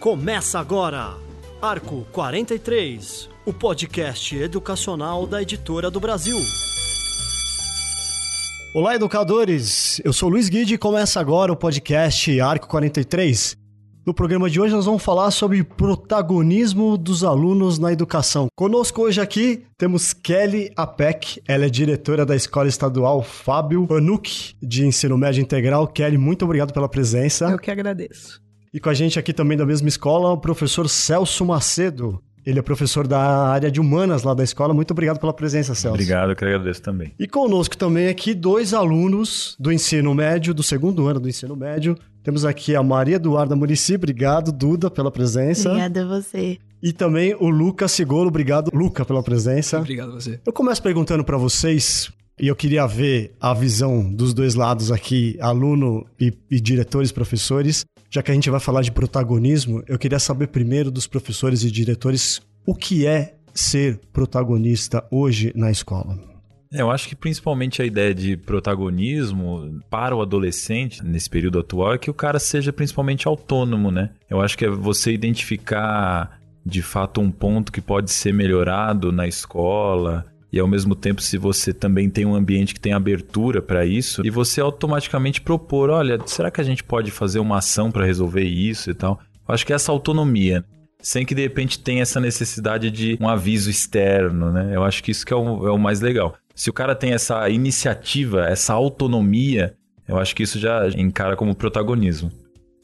Começa agora, Arco 43, o podcast educacional da Editora do Brasil. Olá, educadores! Eu sou Luiz Guide e começa agora o podcast Arco 43. No programa de hoje nós vamos falar sobre protagonismo dos alunos na educação. Conosco hoje aqui temos Kelly Apec, ela é diretora da Escola Estadual Fábio Anuc de Ensino Médio Integral. Kelly, muito obrigado pela presença. Eu que agradeço. E com a gente aqui também da mesma escola, o professor Celso Macedo. Ele é professor da área de humanas lá da escola. Muito obrigado pela presença, Celso. Obrigado, eu que agradeço também. E conosco também aqui dois alunos do ensino médio, do segundo ano do ensino médio. Temos aqui a Maria Eduarda Murici. Obrigado, Duda, pela presença. Obrigada a você. E também o Lucas Sigolo. Obrigado, Luca, pela presença. Obrigado a você. Eu começo perguntando para vocês, e eu queria ver a visão dos dois lados aqui, aluno e, e diretores, professores. Já que a gente vai falar de protagonismo, eu queria saber primeiro dos professores e diretores o que é ser protagonista hoje na escola. É, eu acho que principalmente a ideia de protagonismo para o adolescente nesse período atual é que o cara seja principalmente autônomo, né? Eu acho que é você identificar de fato um ponto que pode ser melhorado na escola, e ao mesmo tempo se você também tem um ambiente que tem abertura para isso e você automaticamente propor, olha, será que a gente pode fazer uma ação para resolver isso e tal? Eu acho que essa autonomia, sem que de repente tenha essa necessidade de um aviso externo, né? Eu acho que isso que é o, é o mais legal. Se o cara tem essa iniciativa, essa autonomia, eu acho que isso já encara como protagonismo.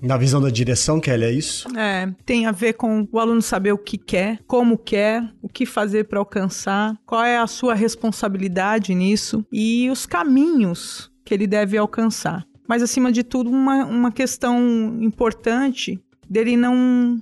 Na visão da direção, Kelly, é isso? É, tem a ver com o aluno saber o que quer, como quer, o que fazer para alcançar, qual é a sua responsabilidade nisso e os caminhos que ele deve alcançar. Mas, acima de tudo, uma, uma questão importante dele não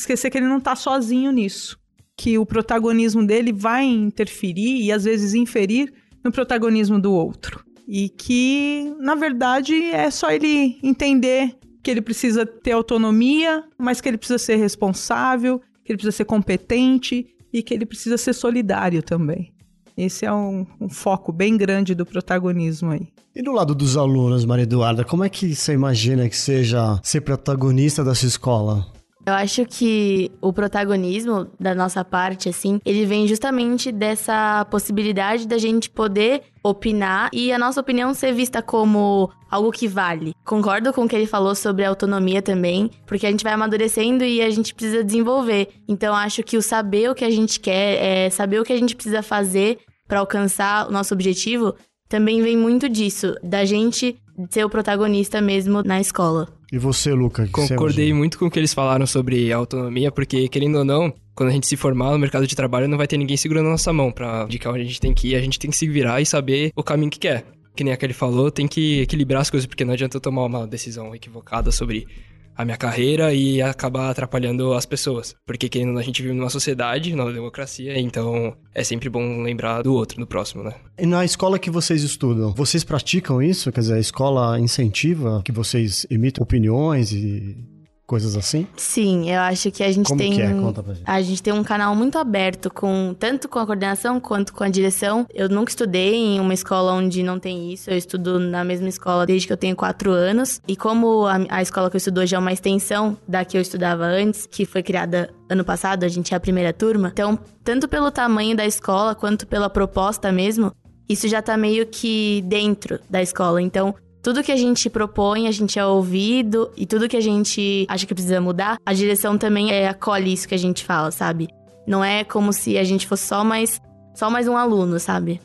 esquecer que ele não está sozinho nisso. Que o protagonismo dele vai interferir e, às vezes, inferir no protagonismo do outro. E que, na verdade, é só ele entender que ele precisa ter autonomia, mas que ele precisa ser responsável, que ele precisa ser competente e que ele precisa ser solidário também. Esse é um, um, foco bem grande do protagonismo aí. E do lado dos alunos, Maria Eduarda, como é que você imagina que seja ser protagonista dessa escola? Eu acho que o protagonismo da nossa parte, assim, ele vem justamente dessa possibilidade da gente poder opinar e a nossa opinião ser vista como algo que vale. Concordo com o que ele falou sobre autonomia também, porque a gente vai amadurecendo e a gente precisa desenvolver. Então acho que o saber o que a gente quer, é saber o que a gente precisa fazer para alcançar o nosso objetivo, também vem muito disso, da gente ser o protagonista mesmo na escola. E você, Luca? Concordei muito com o que eles falaram sobre autonomia, porque, querendo ou não, quando a gente se formar no mercado de trabalho, não vai ter ninguém segurando a nossa mão pra indicar onde a gente tem que ir. A gente tem que se virar e saber o caminho que quer. Que nem aquele falou, tem que equilibrar as coisas, porque não adianta eu tomar uma decisão equivocada sobre a minha carreira e acabar atrapalhando as pessoas. Porque querendo a gente vive numa sociedade, numa democracia, então é sempre bom lembrar do outro, do próximo, né? E na escola que vocês estudam, vocês praticam isso? Quer dizer, a escola incentiva que vocês emitam opiniões e coisas assim? Sim, eu acho que a gente Como tem que é? Conta pra gente. a gente tem um canal muito aberto com tanto com a coordenação quanto com a direção. Eu nunca estudei em uma escola onde não tem isso. Eu estudo na mesma escola desde que eu tenho quatro anos e como a, a escola que eu estudo hoje é uma extensão da que eu estudava antes, que foi criada ano passado, a gente é a primeira turma. Então, tanto pelo tamanho da escola quanto pela proposta mesmo, isso já tá meio que dentro da escola. Então, tudo que a gente propõe, a gente é ouvido e tudo que a gente acha que precisa mudar, a direção também é, acolhe isso que a gente fala, sabe? Não é como se a gente fosse só mais, só mais um aluno, sabe?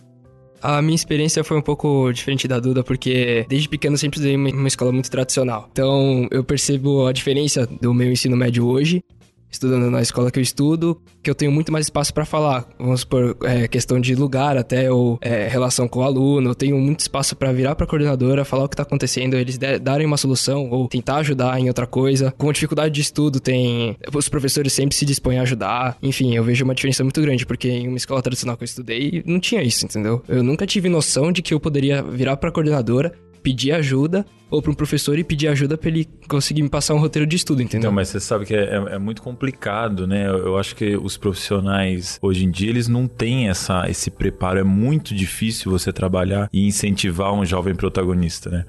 A minha experiência foi um pouco diferente da Duda, porque desde pequeno eu sempre em uma escola muito tradicional. Então eu percebo a diferença do meu ensino médio hoje estudando na escola que eu estudo, que eu tenho muito mais espaço para falar. Vamos por é, questão de lugar até, ou é, relação com o aluno. Eu tenho muito espaço para virar para a coordenadora, falar o que tá acontecendo, eles darem uma solução ou tentar ajudar em outra coisa. Com dificuldade de estudo, tem. Os professores sempre se dispõem a ajudar. Enfim, eu vejo uma diferença muito grande, porque em uma escola tradicional que eu estudei, não tinha isso, entendeu? Eu nunca tive noção de que eu poderia virar para a coordenadora pedir ajuda ou para um professor e pedir ajuda para ele conseguir me passar um roteiro de estudo, entendeu? Então, mas você sabe que é, é, é muito complicado, né? Eu, acho que os profissionais hoje em dia eles não têm essa, esse preparo. É muito difícil você trabalhar e incentivar um jovem protagonista, né?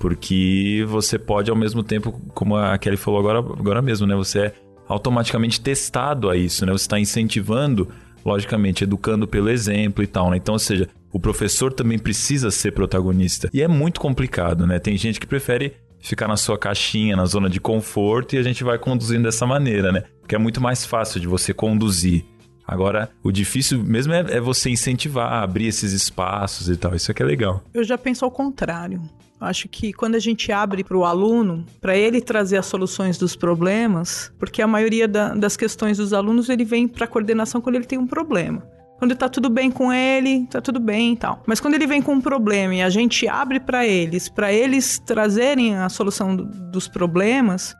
Porque você pode, ao mesmo tempo, como a Kelly falou agora, agora mesmo, né? Você é automaticamente testado a isso, né? Você está incentivando, logicamente, educando pelo exemplo e tal, né? Então, ou seja, o professor também precisa ser protagonista. E é muito complicado, né? Tem gente que prefere ficar na sua caixinha, na zona de conforto, e a gente vai conduzindo dessa maneira, né? Porque é muito mais fácil de você conduzir. Agora, o difícil mesmo é, é você incentivar, abrir esses espaços e tal. Isso é que é legal. Eu já penso ao contrário. Acho que quando a gente abre para o aluno, para ele trazer as soluções dos problemas, porque a maioria da, das questões dos alunos ele vem para a coordenação quando ele tem um problema. Quando tá tudo bem com ele, tá tudo bem e tal. Mas quando ele vem com um problema e a gente abre para eles, para eles trazerem a solução do, dos problemas,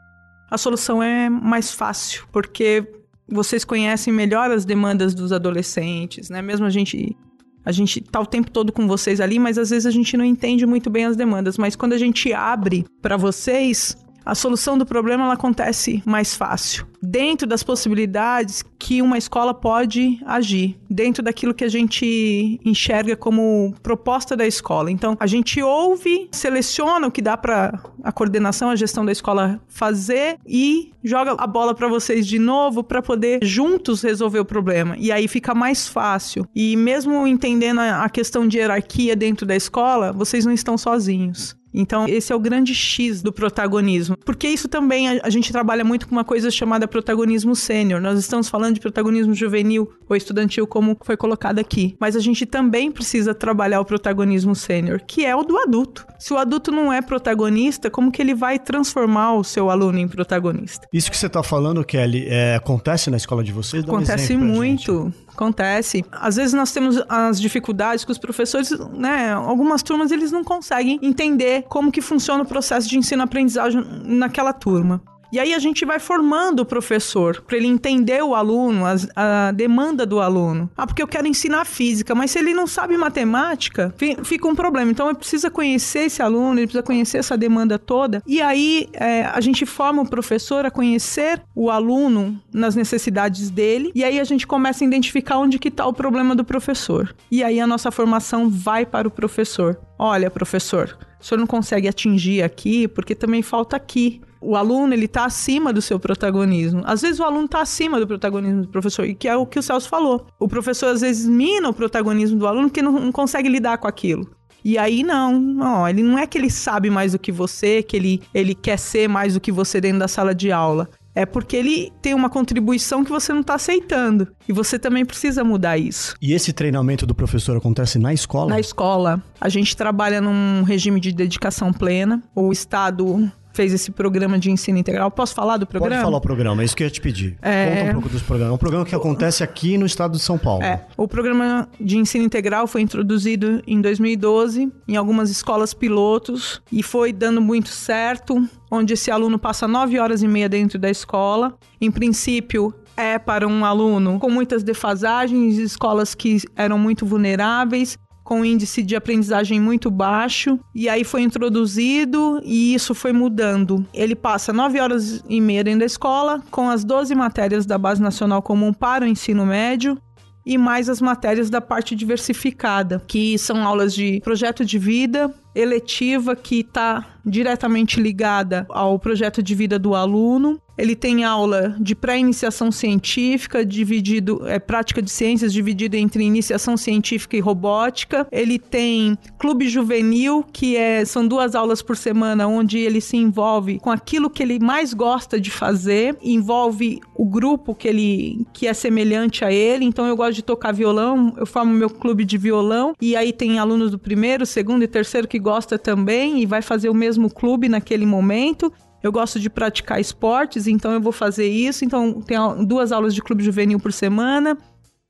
a solução é mais fácil, porque vocês conhecem melhor as demandas dos adolescentes, né? Mesmo a gente a gente tá o tempo todo com vocês ali, mas às vezes a gente não entende muito bem as demandas. Mas quando a gente abre para vocês, a solução do problema ela acontece mais fácil. Dentro das possibilidades que uma escola pode agir, dentro daquilo que a gente enxerga como proposta da escola. Então, a gente ouve, seleciona o que dá para a coordenação, a gestão da escola fazer e joga a bola para vocês de novo para poder juntos resolver o problema. E aí fica mais fácil. E mesmo entendendo a questão de hierarquia dentro da escola, vocês não estão sozinhos. Então, esse é o grande X do protagonismo. Porque isso também a, a gente trabalha muito com uma coisa chamada protagonismo sênior. Nós estamos falando de protagonismo juvenil ou estudantil, como foi colocado aqui. Mas a gente também precisa trabalhar o protagonismo sênior, que é o do adulto. Se o adulto não é protagonista, como que ele vai transformar o seu aluno em protagonista? Isso que você está falando, Kelly, é, acontece na escola de vocês? Acontece um muito. Acontece. Às vezes nós temos as dificuldades que os professores, né, algumas turmas eles não conseguem entender como que funciona o processo de ensino-aprendizagem naquela turma. E aí a gente vai formando o professor para ele entender o aluno, a, demanda do aluno. Ah, porque eu quero ensinar física, mas se ele não sabe matemática, fica um problema. Então ele precisa conhecer esse aluno, ele precisa conhecer essa demanda toda. E aí é, a gente forma o professor a conhecer o aluno nas necessidades dele. E aí a gente começa a identificar onde que está o problema do professor. E aí a nossa formação vai para o professor. Olha, professor, o senhor não consegue atingir aqui porque também falta aqui o aluno ele está acima do seu protagonismo. Às vezes o aluno está acima do protagonismo do professor, e que é o que o Celso falou. O professor às vezes mina o protagonismo do aluno porque não, não consegue lidar com aquilo. E aí não, não, ele não é que ele sabe mais do que você, que ele, ele quer ser mais do que você dentro da sala de aula. É porque ele tem uma contribuição que você não está aceitando. E você também precisa mudar isso. E esse treinamento do professor acontece na escola? Na escola. A gente trabalha num regime de dedicação plena. O Estado fez esse programa de ensino integral. Posso falar do programa? Pode falar o programa, é isso que eu ia te pedir. É... Conta um pouco dos programas. É um programa que acontece aqui no estado de São Paulo. É. O programa de ensino integral foi introduzido em 2012 em algumas escolas pilotos e foi dando muito certo, onde esse aluno passa nove horas e meia dentro da escola. Em princípio, é para um aluno com muitas defasagens, escolas que eram muito vulneráveis com índice de aprendizagem muito baixo, e aí foi introduzido e isso foi mudando. Ele passa 9 horas e meia dentro da escola, com as 12 matérias da Base Nacional Comum para o ensino médio, e mais as matérias da parte diversificada, que são aulas de projeto de vida, eletiva que está diretamente ligada ao projeto de vida do aluno. Ele tem aula de pré-iniciação científica, dividido é prática de ciências dividida entre iniciação científica e robótica. Ele tem clube juvenil, que é são duas aulas por semana onde ele se envolve com aquilo que ele mais gosta de fazer, envolve o grupo que ele que é semelhante a ele. Então eu gosto de tocar violão, eu formo meu clube de violão e aí tem alunos do primeiro, segundo e terceiro que gosta também e vai fazer o mesmo clube naquele momento. Eu gosto de praticar esportes, então eu vou fazer isso. Então, tem duas aulas de clube juvenil por semana.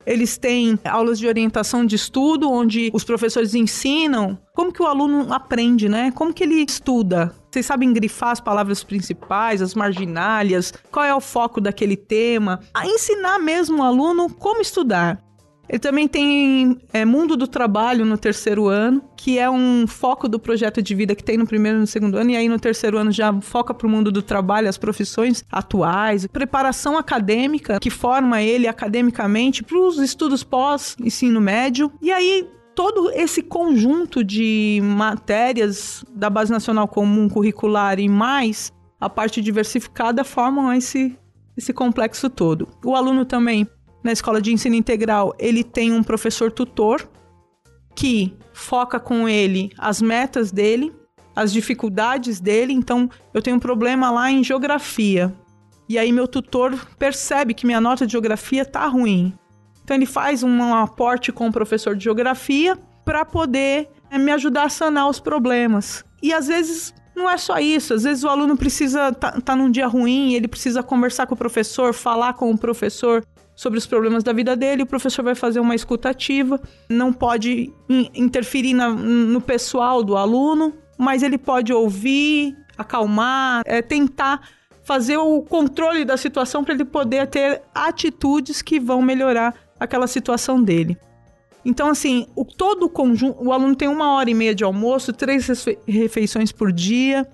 Eles têm aulas de orientação de estudo, onde os professores ensinam como que o aluno aprende, né? Como que ele estuda. Vocês sabem grifar as palavras principais, as marginálias, qual é o foco daquele tema. A ensinar mesmo o aluno como estudar. Ele também tem é, Mundo do Trabalho no terceiro ano, que é um foco do projeto de vida que tem no primeiro e no segundo ano, e aí no terceiro ano já foca para o mundo do trabalho, as profissões atuais, preparação acadêmica, que forma ele academicamente para os estudos pós-ensino médio. E aí todo esse conjunto de matérias da Base Nacional Comum Curricular e mais a parte diversificada formam esse, esse complexo todo. O aluno também na escola de ensino integral, ele tem um professor tutor que foca com ele as metas dele, as dificuldades dele. Então, eu tenho um problema lá em geografia. E aí meu tutor percebe que minha nota de geografia tá ruim. Então ele faz um aporte com o professor de geografia para poder é, me ajudar a sanar os problemas. E às vezes não é só isso, às vezes o aluno precisa tá, tá num dia ruim, ele precisa conversar com o professor, falar com o professor sobre os problemas da vida dele, o professor vai fazer uma escutativa, não pode in interferir na, no pessoal do aluno, mas ele pode ouvir, acalmar, é, tentar fazer o controle da situação para ele poder ter atitudes que vão melhorar aquela situação dele. Então, assim, o, todo o conjunto, o aluno tem uma hora e meia de almoço, três refeições por dia.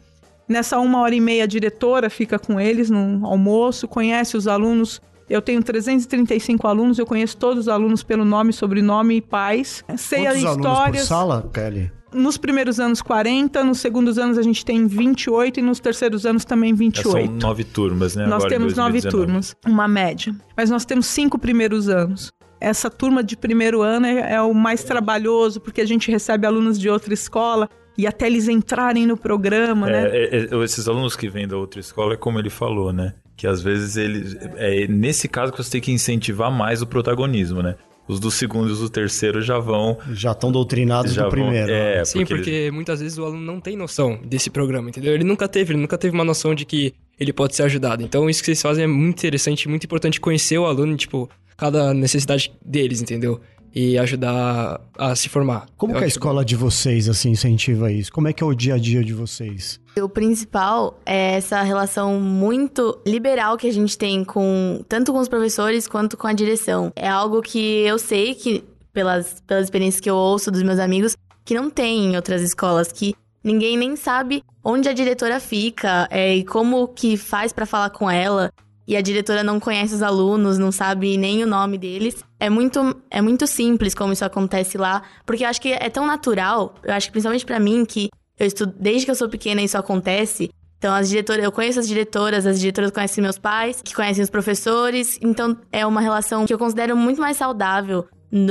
Nessa uma hora e meia, a diretora fica com eles no almoço, conhece os alunos eu tenho 335 alunos, eu conheço todos os alunos pelo nome, sobrenome e pais. Sei Quantos as histórias. Alunos por sala, Kelly? Nos primeiros anos 40, nos segundos anos a gente tem 28 e nos terceiros anos também 28. São nove turmas, né? Nós Agora temos nove turmas, uma média. Mas nós temos cinco primeiros anos. Essa turma de primeiro ano é, é o mais trabalhoso, porque a gente recebe alunos de outra escola e até eles entrarem no programa, é, né? É, é, esses alunos que vêm da outra escola, é como ele falou, né? Que às vezes ele. É nesse caso que você tem que incentivar mais o protagonismo, né? Os do segundo e os do terceiro já vão. Já estão doutrinados já do vão, primeiro. É, né? Sim, porque, porque eles... muitas vezes o aluno não tem noção desse programa, entendeu? Ele nunca teve, ele nunca teve uma noção de que ele pode ser ajudado. Então, isso que vocês fazem é muito interessante, muito importante conhecer o aluno, tipo, cada necessidade deles, entendeu? E ajudar a se formar. Como que a escola de vocês assim incentiva isso? Como é que é o dia a dia de vocês? O principal é essa relação muito liberal que a gente tem com tanto com os professores quanto com a direção. É algo que eu sei que pelas pelas experiências que eu ouço dos meus amigos que não tem em outras escolas que ninguém nem sabe onde a diretora fica é, e como que faz para falar com ela e a diretora não conhece os alunos, não sabe nem o nome deles. É muito, é muito simples como isso acontece lá, porque eu acho que é tão natural, eu acho que principalmente para mim, que eu estudo, desde que eu sou pequena isso acontece, então, as diretoras, eu conheço as diretoras, as diretoras conhecem meus pais, que conhecem os professores. Então, é uma relação que eu considero muito mais saudável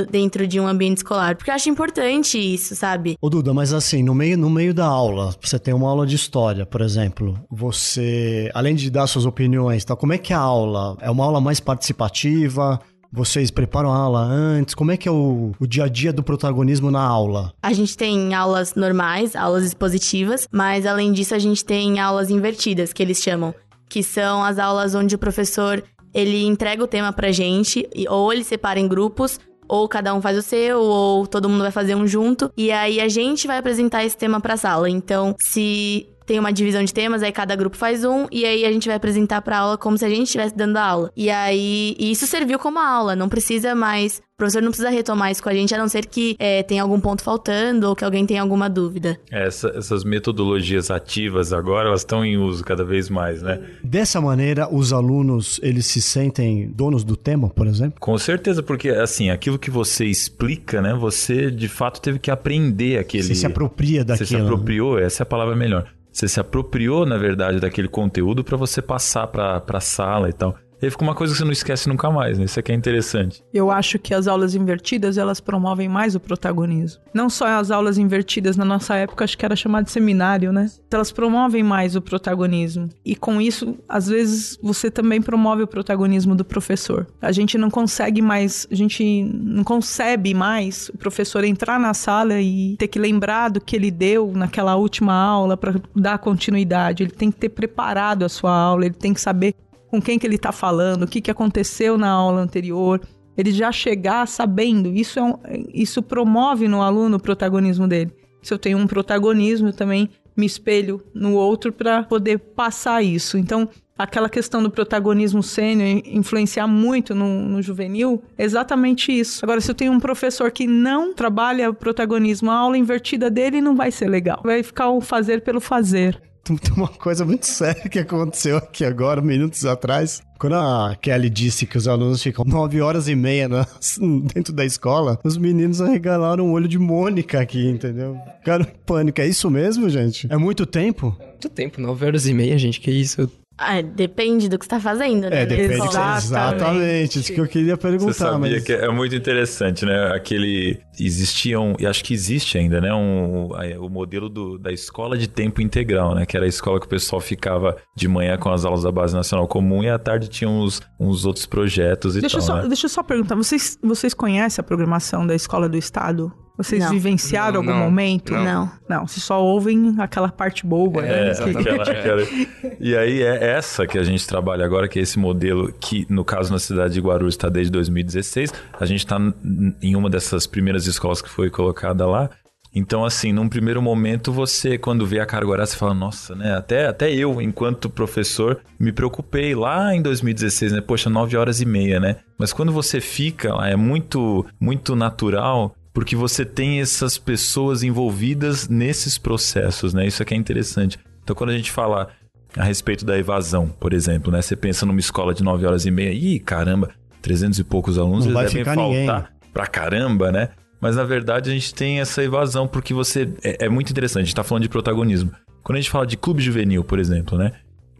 dentro de um ambiente escolar. Porque eu acho importante isso, sabe? Ô Duda, mas assim, no meio, no meio da aula, você tem uma aula de história, por exemplo, você, além de dar suas opiniões, tá, como é que é a aula? É uma aula mais participativa? Vocês preparam a aula antes? Como é que é o, o, dia a dia do protagonismo na aula? A gente tem aulas normais, aulas expositivas, mas além disso a gente tem aulas invertidas, que eles chamam, que são as aulas onde o professor ele entrega o tema pra gente, ou ele separa em grupos, ou cada um faz o seu, ou todo mundo vai fazer um junto. E aí a gente vai apresentar esse tema pra sala. Então, se tem uma divisão de temas, aí cada grupo faz um, e aí a gente vai apresentar pra aula como se a gente estivesse dando a aula. E aí, e isso serviu como aula, não precisa mais. O professor não precisa retomar isso com a gente, a não ser que é, tenha algum ponto faltando ou que alguém tenha alguma dúvida. Essa, essas metodologias ativas agora, elas estão em uso cada vez mais, né? Dessa maneira, os alunos, eles se sentem donos do tema, por exemplo? Com certeza, porque, assim, aquilo que você explica, né? Você, de fato, teve que aprender aquele... Você se apropria daquilo. Você se apropriou, essa é a palavra melhor. Você se apropriou, na verdade, daquele conteúdo para você passar para a sala e tal. E aí fica uma coisa que você não esquece nunca mais, né? Isso aqui é interessante. Eu acho que as aulas invertidas, elas promovem mais o protagonismo. Não só as aulas invertidas na nossa época, acho que era chamado de seminário, né? Elas promovem mais o protagonismo. E com isso, às vezes, você também promove o protagonismo do professor. A gente não consegue mais, a gente não concebe mais o professor entrar na sala e ter que lembrar do que ele deu naquela última aula para dar continuidade. Ele tem que ter preparado a sua aula, ele tem que saber com quem que ele está falando, o que, que aconteceu na aula anterior. Ele já chegar sabendo, isso, é um, isso promove no aluno o protagonismo dele. Se eu tenho um protagonismo, eu também me espelho no outro para poder passar isso. Então, aquela questão do protagonismo sênior influenciar muito no, no, juvenil, é exatamente isso. Agora, se eu tenho um professor que não trabalha o protagonismo, a aula invertida dele não vai ser legal. Vai ficar o fazer pelo fazer. Tem uma coisa muito séria que aconteceu aqui agora, minutos atrás. Quando a Kelly disse que os alunos ficam nove horas e meia na, dentro da escola, os meninos arregalaram o olho de Mônica aqui, entendeu? Ficaram em pânico. É isso mesmo, gente? É muito tempo? Muito tempo, nove horas e meia, gente. Que isso? Ah, depende do que você tá fazendo, né? É, depende. Exatamente. exatamente. Isso que eu queria perguntar. Você sabia mas... que é muito interessante, né? Aquele... Existiam, e acho que existe ainda, né? Um, o modelo do, da escola de tempo integral, né? Que era a escola que o pessoal ficava de manhã com as aulas da Base Nacional Comum e à tarde tinha uns, uns outros projetos e deixa tal, só, né? Deixa eu só perguntar, vocês, vocês conhecem a programação da Escola do Estado? Vocês não. vivenciaram não, algum não, momento? Não. Não, vocês só ouvem aquela parte boba. É, né? aquela, aquela... E aí é essa que a gente trabalha agora, que é esse modelo que, no caso, na cidade de Guarulhos está desde 2016. A gente está em uma dessas primeiras escolas que foi colocada lá. Então, assim, num primeiro momento, você, quando vê a carga horária, você fala, nossa, né? Até, até eu, enquanto professor, me preocupei lá em 2016, né? Poxa, nove horas e meia, né? Mas quando você fica lá, é muito, muito natural porque você tem essas pessoas envolvidas nesses processos, né? Isso aqui é interessante. Então, quando a gente fala a respeito da evasão, por exemplo, né? Você pensa numa escola de 9 horas e meia, ih, caramba, 300 e poucos alunos, Não eles devem faltar ninguém. pra caramba, né? Mas na verdade a gente tem essa evasão porque você. É, é muito interessante, a gente tá falando de protagonismo. Quando a gente fala de clube juvenil, por exemplo, né?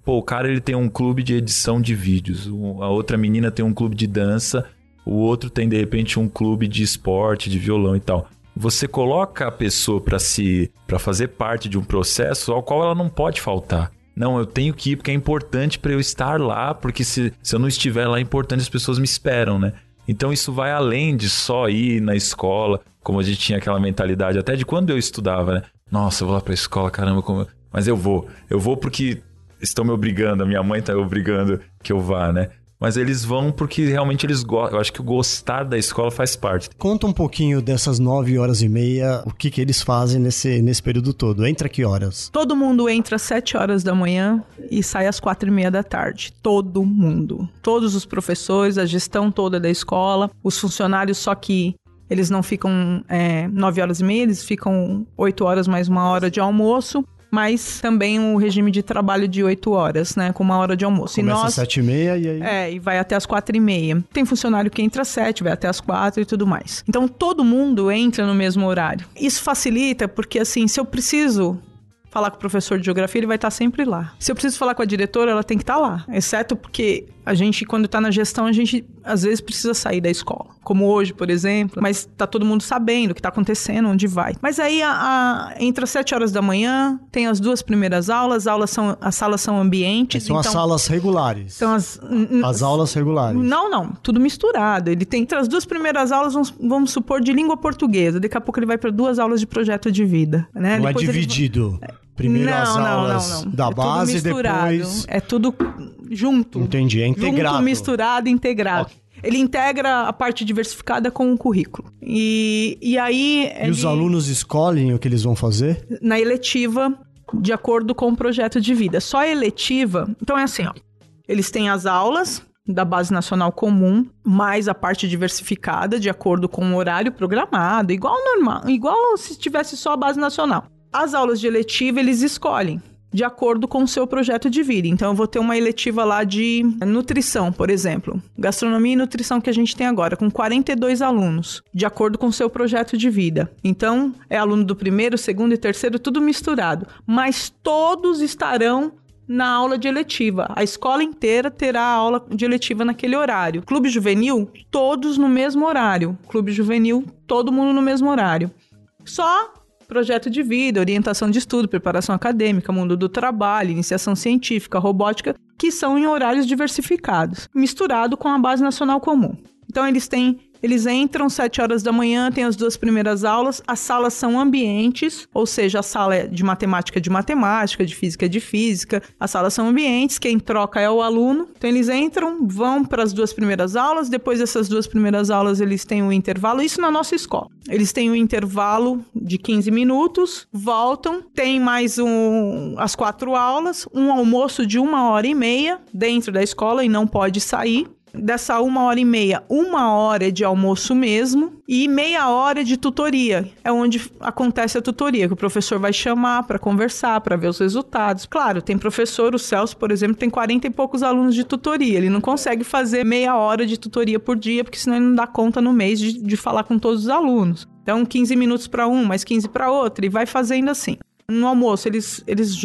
Pô, o cara ele tem um clube de edição de vídeos, a outra menina tem um clube de dança o outro tem de repente um clube de esporte, de violão e tal. Você coloca a pessoa para se para fazer parte de um processo ao qual ela não pode faltar. Não, eu tenho que ir porque é importante para eu estar lá, porque se, se eu não estiver lá é importante, as pessoas me esperam, né? Então isso vai além de só ir na escola, como a gente tinha aquela mentalidade até de quando eu estudava, né? Nossa, eu vou lá pra escola, caramba, como... mas eu vou. Eu vou porque estão me obrigando, a minha mãe tá me obrigando que eu vá, né? Mas eles vão porque realmente eles gostam. Eu acho que o gostar da escola faz parte. Conta um pouquinho dessas nove horas e meia, o que, que eles fazem nesse, nesse período todo. Entra que horas? Todo mundo entra às sete horas da manhã e sai às quatro e meia da tarde. Todo mundo. Todos os professores, a gestão toda da escola, os funcionários, só que eles não ficam é, nove horas e meia, eles ficam oito horas mais uma hora de almoço mas também um regime de trabalho de 8 horas, né? Com uma hora de almoço. Começa e nós, às 7 e meia e aí... É, e vai até às 4 e meia. Tem funcionário que entra às 7, vai até às 4 e tudo mais. Então, todo mundo entra no mesmo horário. Isso facilita porque, assim, se eu preciso falar com o professor de geografia, ele vai estar sempre lá. Se eu preciso falar com a diretora, ela tem que estar lá. Exceto porque a gente, quando está na gestão, a gente às vezes precisa sair da escola. Como hoje, por exemplo. Mas tá todo mundo sabendo o que está acontecendo, onde vai. Mas aí, a, a, entre as 7 horas da manhã, tem as duas primeiras aulas. As, aulas são, as salas são ambientes. São então, as salas regulares. São as... As aulas regulares. Não, não. Tudo misturado. Ele tem, entre as duas primeiras aulas, vamos, vamos supor, de língua portuguesa. Daqui a pouco ele vai para duas aulas de projeto de vida. Né? Não é Depois é dividido. Ele... Primeiro não, as aulas não, não, da é base, depois... É tudo junto. Entendi, é integrado. Junto, misturado, integrado. Okay. Ele integra a parte diversificada com o currículo. E, e aí... E ele... os alunos escolhem o que eles vão fazer? Na eletiva, de acordo com o projeto de vida. Só a eletiva... Então é assim, ó. Eles têm as aulas, da Base Nacional Comum, mais a parte diversificada, de acordo com o horário programado, igual normal, igual se tivesse só a Base Nacional. As aulas de eletiva eles escolhem de acordo com o seu projeto de vida. Então, eu vou ter uma eletiva lá de nutrição, por exemplo. Gastronomia e nutrição que a gente tem agora, com 42 alunos, de acordo com o seu projeto de vida. Então, é aluno do primeiro, segundo e terceiro, tudo misturado. Mas todos estarão na aula de eletiva. A escola inteira terá aula de eletiva naquele horário. Clube juvenil, todos no mesmo horário. Clube juvenil, todo mundo no mesmo horário. Só projeto de vida, orientação de estudo, preparação acadêmica, mundo do trabalho, iniciação científica, robótica, que são em horários diversificados, misturado com a base nacional comum. Então eles têm Eles entram 7 horas da manhã, tem as duas primeiras aulas. As salas são ambientes, ou seja, a sala é de matemática de matemática, de física de física. As salas são ambientes, quem troca é o aluno. Então eles entram, vão para as duas primeiras aulas, depois dessas duas primeiras aulas eles têm um intervalo, isso na nossa escola. Eles têm um intervalo de 15 minutos, voltam, tem mais um, as quatro aulas, um almoço de uma hora e meia dentro da escola e não pode sair. Dessa uma hora e meia, uma hora de almoço mesmo e meia hora de tutoria. É onde acontece a tutoria, que o professor vai chamar para conversar, para ver os resultados. Claro, tem professor, o Celso, por exemplo, tem 40 e poucos alunos de tutoria. Ele não consegue fazer meia hora de tutoria por dia, porque senão ele não dá conta no mês de, de falar com todos os alunos. Então, 15 minutos para um, mais 15 para outro, e vai fazendo assim. No almoço, eles, eles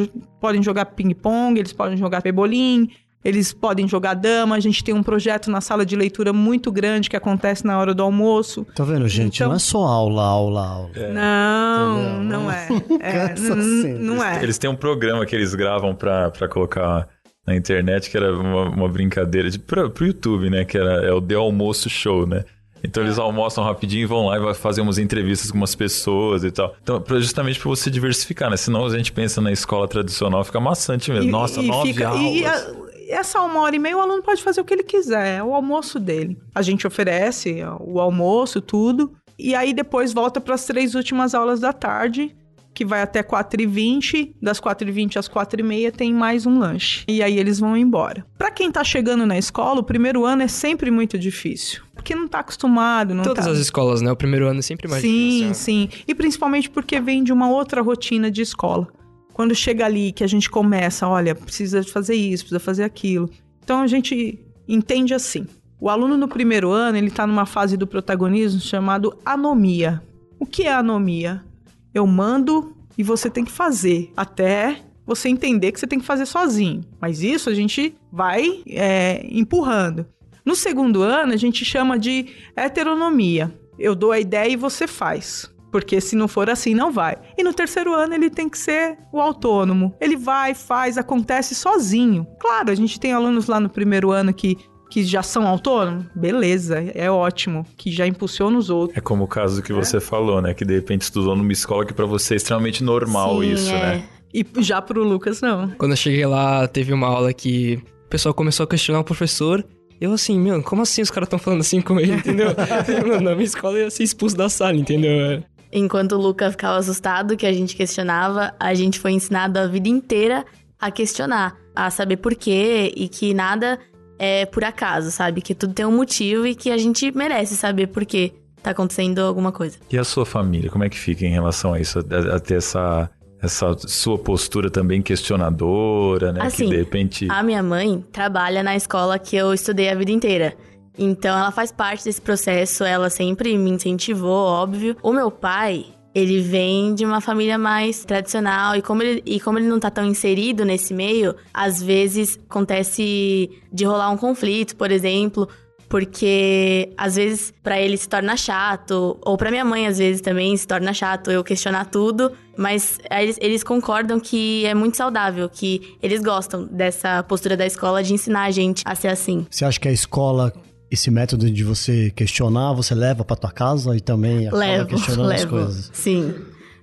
podem jogar ping-pong, eles podem jogar pebolim, eles podem jogar dama. A gente tem um projeto na sala de leitura muito grande que acontece na hora do almoço. Tá vendo, gente? Então- Não é só aula, aula, aula. Não, Entendeu? não é. é Cansa n- sempre. não é. Eles têm um programa que eles gravam pra, pra colocar na internet, que era uma, uma brincadeira de, pro, pro YouTube, né? Que era é o The Almoço Show, né? Então eles almoçam rapidinho e vão lá e vai fazer umas entrevistas com umas pessoas e tal. Então, justamente pra você diversificar, né? Senão a gente pensa na escola tradicional, fica maçante mesmo. E- Nossa, e nove fica- aulas. E a- essa uma hora e meia o aluno pode fazer o que ele quiser, é o almoço dele. A gente oferece o almoço, tudo. E aí depois volta para as três últimas aulas da tarde, que vai até 4h20. Das 4h20 às 4h30 tem mais um lanche. E aí eles vão embora. Para quem tá chegando na escola, o primeiro ano é sempre muito difícil. Porque não tá acostumado, não Todas tá... as escolas, né? O primeiro ano é sempre mais Sim, difícil. sim. E principalmente porque vem de uma outra rotina de escola. Quando chega ali que a gente começa, olha, precisa fazer isso, precisa fazer aquilo. Então a gente entende assim. O aluno no primeiro ano, ele está numa fase do protagonismo chamado anomia. O que é anomia? Eu mando e você tem que fazer até você entender que você tem que fazer sozinho. Mas isso a gente vai é, empurrando. No segundo ano, a gente chama de heteronomia. Eu dou a ideia e você faz. Porque se não for assim, não vai. E no terceiro ano, ele tem que ser o autônomo. Ele vai, faz, acontece sozinho. Claro, a gente tem alunos lá no primeiro ano que, que já são autônomos. Beleza, é ótimo. Que já impulsiona os outros. É como o caso que você falou, né? Que de repente estudou numa escola que pra você é extremamente normal Sim, isso, é. né? E já pro Lucas, não. Quando eu cheguei lá, teve uma aula que o pessoal começou a questionar o professor. Eu assim, meu, como assim os caras estão falando assim com ele, entendeu? Mano, Na minha escola eu ia ser expulso da sala, entendeu? Enquanto o Luca ficava assustado que a gente questionava, a gente foi ensinado a vida inteira a questionar, a saber por quê e que nada é por acaso, sabe? Que tudo tem um motivo e que a gente merece saber por quê tá acontecendo alguma coisa. E a sua família, como é que fica em relação a isso? A, a ter essa, essa sua postura também questionadora, né? Assim, que de repente. A minha mãe trabalha na escola que eu estudei a vida inteira. Então ela faz parte desse processo, ela sempre me incentivou, óbvio. O meu pai, ele vem de uma família mais tradicional e como ele, e como ele não tá tão inserido nesse meio, às vezes acontece de rolar um conflito, por exemplo, porque às vezes pra ele se torna chato, ou pra minha mãe às vezes também se torna chato eu questionar tudo, mas eles, eles concordam que é muito saudável, que eles gostam dessa postura da escola de ensinar a gente a ser assim. Você acha que a escola, esse método de você questionar, você leva pra tua casa e também acaba levo, questionando as levo. coisas? Sim.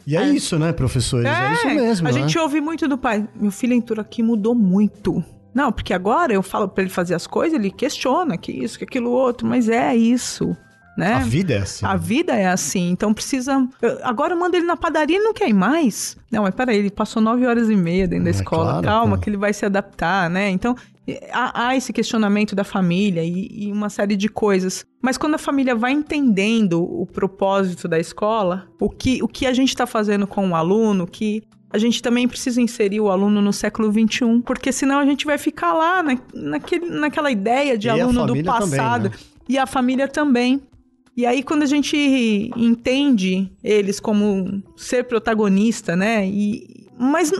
E é isso, né, professores? É, isso mesmo, a né? gente ouve muito do pai. Meu filho entrou aqui mudou muito. Não, porque agora eu falo pra ele fazer as coisas, ele questiona que isso, que aquilo outro, mas é isso, né? A vida é assim. A vida é assim, então precisa. eu- agora eu mando ele na padaria e não quer ir mais. Não, mas peraí, ele passou nove horas e meia dentro da É escola. claro, Calma, pô. que ele vai se adaptar, né? Então, há, há esse questionamento da família e, e uma série de coisas. Mas quando a família vai entendendo o propósito da escola, o que, o que a gente está fazendo com o aluno, que a gente também precisa inserir o aluno no século XXI, porque senão a gente vai ficar lá na, naquele, naquela ideia de E aluno do família também, passado. né? E a família também. E aí, quando a gente entende eles como ser protagonista, né? E, mas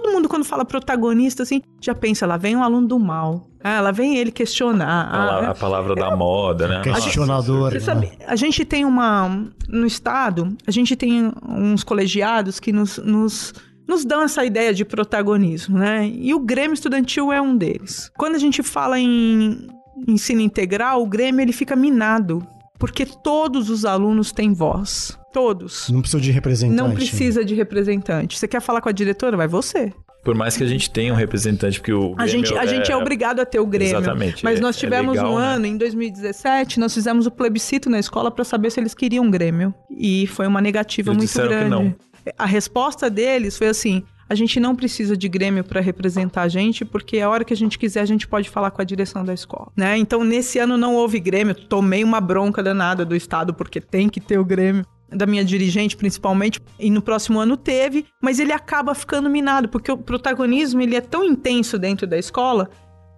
todo mundo, quando fala protagonista, assim, já pensa, lá vem um aluno do mal. Ah, lá vem ele questionar. A, pala- Ah, a palavra da moda, né? Questionador. você né? sabe, a gente tem uma. No Estado, a gente tem uns colegiados que nos, nos, nos dão essa ideia de protagonismo, né? E o Grêmio Estudantil é um deles. Quando a gente fala em ensino integral, o Grêmio ele fica minado. Porque todos os alunos têm voz. Todos. Não precisa de representante. Não precisa de representante. Você quer falar com a diretora? Vai você. Por mais que a gente tenha um representante, porque o A gente, a gente é obrigado a ter o Grêmio. Exatamente. Mas é- nós é tivemos legal, um né? ano, em 2017, nós fizemos o plebiscito na escola para saber se eles queriam um Grêmio. E foi uma negativa Eles muito disseram que grande. não. A resposta deles foi assim: a gente não precisa de Grêmio para representar a gente, porque a hora que a gente quiser a gente pode falar com a direção da escola, né? Então nesse ano não houve Grêmio, tomei uma bronca danada do estado porque tem que ter o Grêmio da minha dirigente principalmente e no próximo ano teve, mas ele acaba ficando minado porque o protagonismo ele é tão intenso dentro da escola.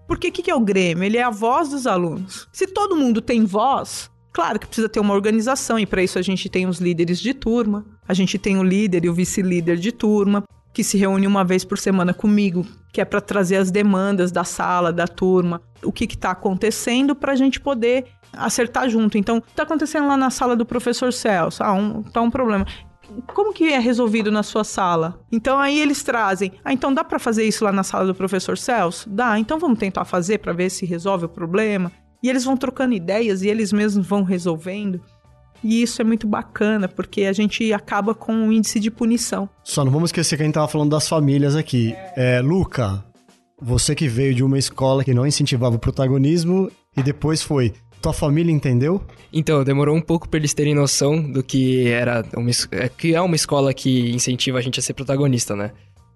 Porque o que, que é o Grêmio? Ele é a voz dos alunos. Se todo mundo tem voz, Claro que precisa ter uma organização e para isso a gente tem os líderes de turma, a gente tem o líder e o vice-líder de turma que se reúne uma vez por semana comigo, que é para trazer as demandas da sala, da turma, o que está acontecendo para a gente poder acertar junto. Então, está acontecendo lá na sala do professor Celso, ah, um, tá um problema. Como que é resolvido na sua sala? Então aí eles trazem, ah, então dá para fazer isso lá na sala do professor Celso? Dá, então vamos tentar fazer para ver se resolve o problema. E eles vão trocando ideias e eles mesmos vão resolvendo. E isso é muito bacana, porque a gente acaba com um índice de punição. Só não vamos esquecer que a gente tava falando das famílias aqui. É, Luca, você que veio de uma escola que não incentivava o protagonismo e depois foi. Tua família entendeu? Então, demorou um pouco pra eles terem noção do que era uma, é, que é uma escola que incentiva a gente a ser protagonista, né?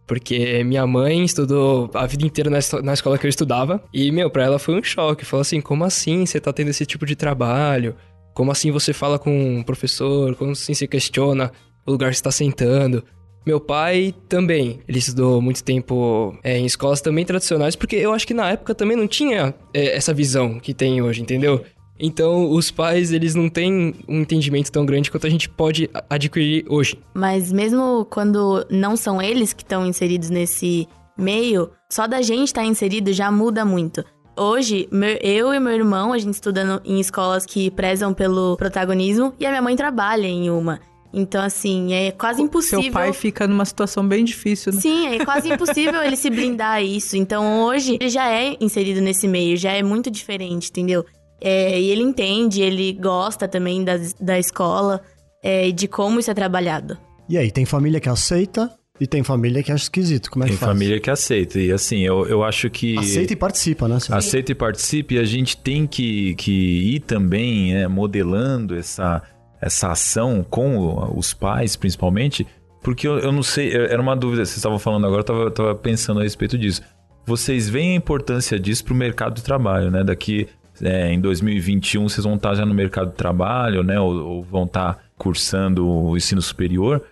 Porque minha mãe estudou a vida inteira na escola que eu estudava. E, meu, pra ela foi um choque. Falou assim: como assim você tá tendo esse tipo de trabalho? Como assim você fala com um professor? Como assim você questiona o lugar que você tá sentando? Meu pai também. Ele estudou muito tempo é, em escolas também tradicionais, porque eu acho que na época também não tinha é, essa visão que tem hoje, entendeu? Então, os pais, eles não têm um entendimento tão grande quanto a gente pode adquirir hoje. Mas mesmo quando não são eles que estão inseridos nesse meio, só da gente estar inserido já muda muito. Hoje, meu- eu e meu irmão, a gente estuda no- em escolas que prezam pelo protagonismo e a minha mãe trabalha em uma. Então, assim, é quase impossível. Seu pai fica numa situação bem difícil, né? Sim, é quase impossível ele se blindar a isso. Então hoje ele já é inserido nesse meio, já é muito diferente, entendeu? É, e ele entende, ele gosta também da, da escola é, e de como isso é trabalhado. E aí, tem família que aceita e tem família que acha esquisito. Como é Tem que faz? família que aceita. E assim, eu, eu acho que. Aceita e participa, né? Aceita e participe, e a gente tem que, que ir também é, modelando essa, essa ação com os pais, principalmente, porque eu, eu não sei, era uma dúvida, vocês estavam falando agora, eu tava, tava pensando a respeito disso. Vocês veem a importância disso para o mercado de trabalho, né? Daqui é, em 2021 vocês vão estar já no mercado de trabalho, né? Ou, ou vão estar cursando o ensino superior.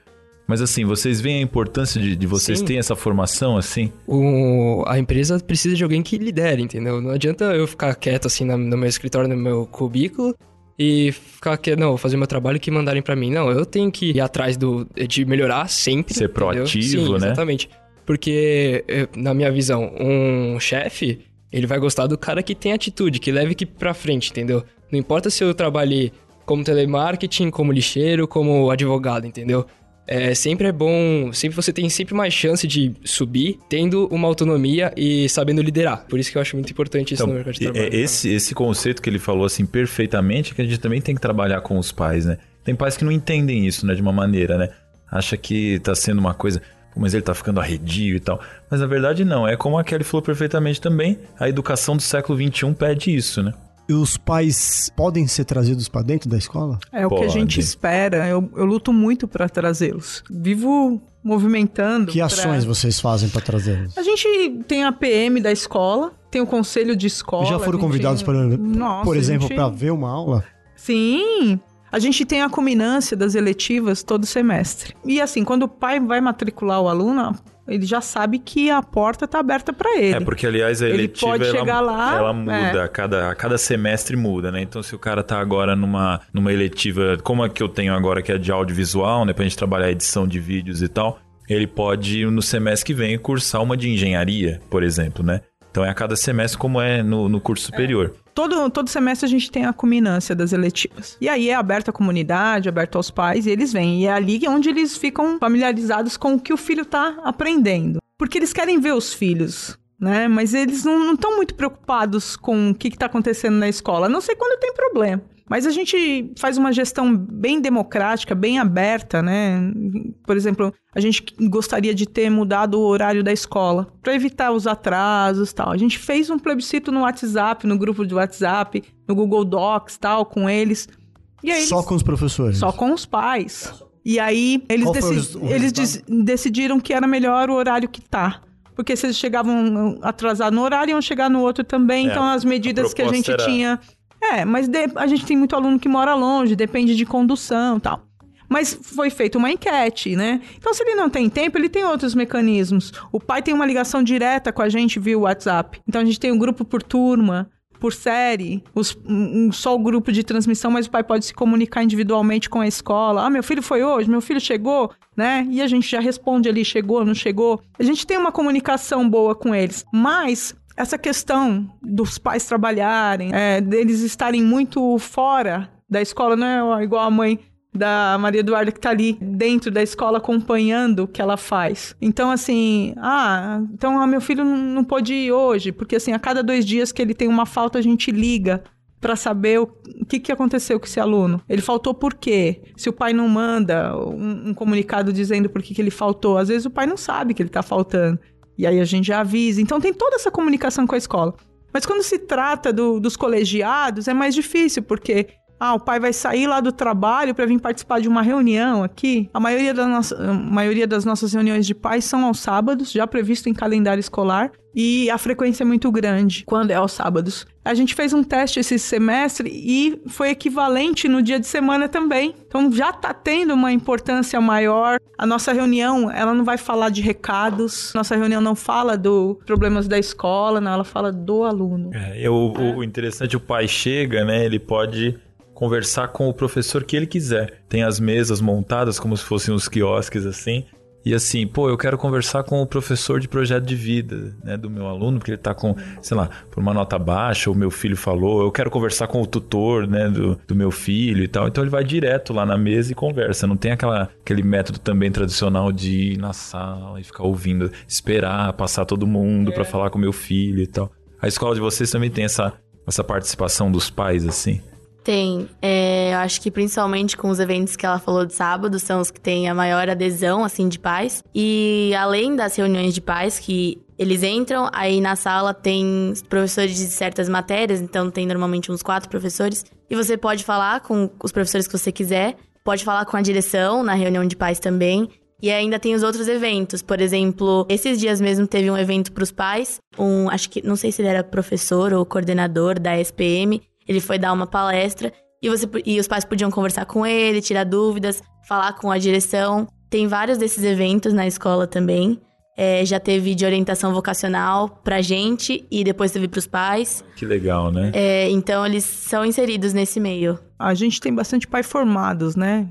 Mas assim, vocês veem a importância de, de vocês Sim. terem essa formação, assim? O, a empresa precisa de alguém que lidere, entendeu? Não adianta eu ficar quieto assim na- no meu escritório, no meu cubículo e ficar quieto, não, fazer meu trabalho que mandarem pra mim. Não, eu tenho que ir atrás do, de melhorar sempre. Ser proativo, Sim, né? Exatamente. Porque, eh, na minha visão, um chefe, ele vai gostar do cara que tem atitude, que leve equipe pra frente, entendeu? Não importa se eu trabalhei como telemarketing, como lixeiro, como advogado, entendeu? É, sempre é bom, sempre você tem sempre mais chance de subir, tendo uma autonomia e sabendo liderar. Por isso que eu acho muito importante isso Então, no mercado de trabalho. é esse, esse conceito que ele falou assim perfeitamente, que a gente também tem que trabalhar com os pais, né? Tem pais que não entendem isso, né, de uma maneira, né? Acha que tá sendo uma coisa, "Pô, mas ele tá ficando arredio e tal. Mas na verdade não, é como a Kelly falou perfeitamente também, a educação do século XXI pede isso, né? E os pais podem ser trazidos pra dentro da escola? É o que a Pode. gente espera. Eu, eu luto muito para trazê-los. Vivo movimentando. Que pra- ações vocês fazem pra trazê-los? A gente tem a PM da escola, tem o conselho de escola. Já foram gente- convidados, por, Nossa, por exemplo, gente- pra ver uma aula? Sim. A gente tem a culminância das eletivas todo semestre. E assim, quando o pai vai matricular o aluno, ele já sabe que a porta tá aberta para ele. É, porque aliás a Ele eletiva pode ela, chegar lá, ela é. muda, a, cada, a cada semestre muda, né? Então se o cara tá agora numa, numa eletiva, como a que eu tenho agora, que é de audiovisual, né? Pra gente trabalhar edição de vídeos e tal, ele pode no semestre que vem cursar uma de engenharia, por exemplo, né? Então é a cada semestre como é no, no curso superior. Todo, todo semestre a gente tem a culminância das eletivas. E aí é aberto à comunidade, aberto aos pais, e eles vêm. E é ali onde eles ficam familiarizados com o que o filho tá aprendendo. Porque eles querem ver os filhos, né? Mas eles não estão muito preocupados com o que, que tá acontecendo na escola, a não sei quando tem problema. Mas a gente faz uma gestão bem democrática, bem aberta, né? Por exemplo, a gente gostaria de ter mudado o horário da escola para evitar os atrasos, tal. A gente fez um plebiscito no WhatsApp, no grupo de WhatsApp, no Google Docs, tal, com eles. E aí, só com os professores? Só com os pais. E aí eles, deci eles decidiram que era melhor o horário que tá porque se eles chegavam atrasados no horário, iam chegar no outro também. É, então, as medidas a que a gente era... tinha é, mas de, a gente tem muito aluno que mora longe, depende de condução tal. Mas foi feita uma enquete, né? Então, se ele não tem tempo, ele tem outros mecanismos. O pai tem uma ligação direta com a gente via WhatsApp. Então, a gente tem um grupo por turma, por série, os, um, só o grupo de transmissão, mas o pai pode se comunicar individualmente com a escola. Ah, meu filho foi hoje, meu filho chegou, né? E a gente já responde ali, chegou, não chegou. A gente tem uma comunicação boa com eles. Mas essa questão dos pais trabalharem, é, deles estarem muito fora da escola, não é igual a mãe da Maria Eduarda que tá ali dentro da escola acompanhando o que ela faz. Então, assim, ah, então ah, meu filho não pôde ir hoje, porque assim, a cada dois dias que ele tem uma falta, a gente liga para saber o que, que aconteceu com esse aluno. Ele faltou por quê? Se o pai não manda um, um comunicado dizendo por que, que ele faltou, às vezes o pai não sabe que ele tá faltando. E aí a gente já avisa. Então tem toda essa comunicação com a escola. Mas quando se trata do, dos colegiados, é mais difícil, porque ah, o pai vai sair lá do trabalho para vir participar de uma reunião aqui. A maioria, da nossa, a maioria das nossas reuniões de pais são aos sábados, já previsto em calendário escolar, e a frequência é muito grande quando é aos sábados. A gente fez um teste esse semestre e foi equivalente no dia de semana também. Então já está tendo uma importância maior. A nossa reunião, ela não vai falar de recados. Nossa reunião não fala dos problemas da escola, não, ela fala do aluno. É, eu, o interessante, o pai chega, né? Ele pode conversar com o professor que ele quiser. Tem as mesas montadas como se fossem os quiosques assim. E assim, pô, eu quero conversar com o professor de projeto de vida, né, do meu aluno, porque ele tá com, sei lá, por uma nota baixa, o meu filho falou, eu quero conversar com o tutor, né, do, do meu filho e tal. Então ele vai direto lá na mesa e conversa. Não tem aquela, aquele método também tradicional de ir na sala e ficar ouvindo, esperar passar todo mundo é. para falar com o meu filho e tal. A escola de vocês também tem essa, essa participação dos pais, assim? Tem. É, eu acho que principalmente com os eventos que ela falou de sábado, são os que têm a maior adesão, assim, de pais. E além das reuniões de pais, que eles entram, aí na sala tem professores de certas matérias, então tem normalmente uns quatro professores. E você pode falar com os professores que você quiser, pode falar com a direção na reunião de pais também. E ainda tem os outros eventos. Por exemplo, esses dias mesmo teve um evento para os pais. Um, acho que, não sei se ele era professor ou coordenador da SPM. Ele foi dar uma palestra e, você, e os pais podiam conversar com ele, tirar dúvidas, falar com a direção. Tem vários desses eventos na escola também. É, já teve de orientação vocacional pra gente e depois teve pros pais. Que legal, né? É, então eles são inseridos nesse meio. A gente tem bastante pais formados, né?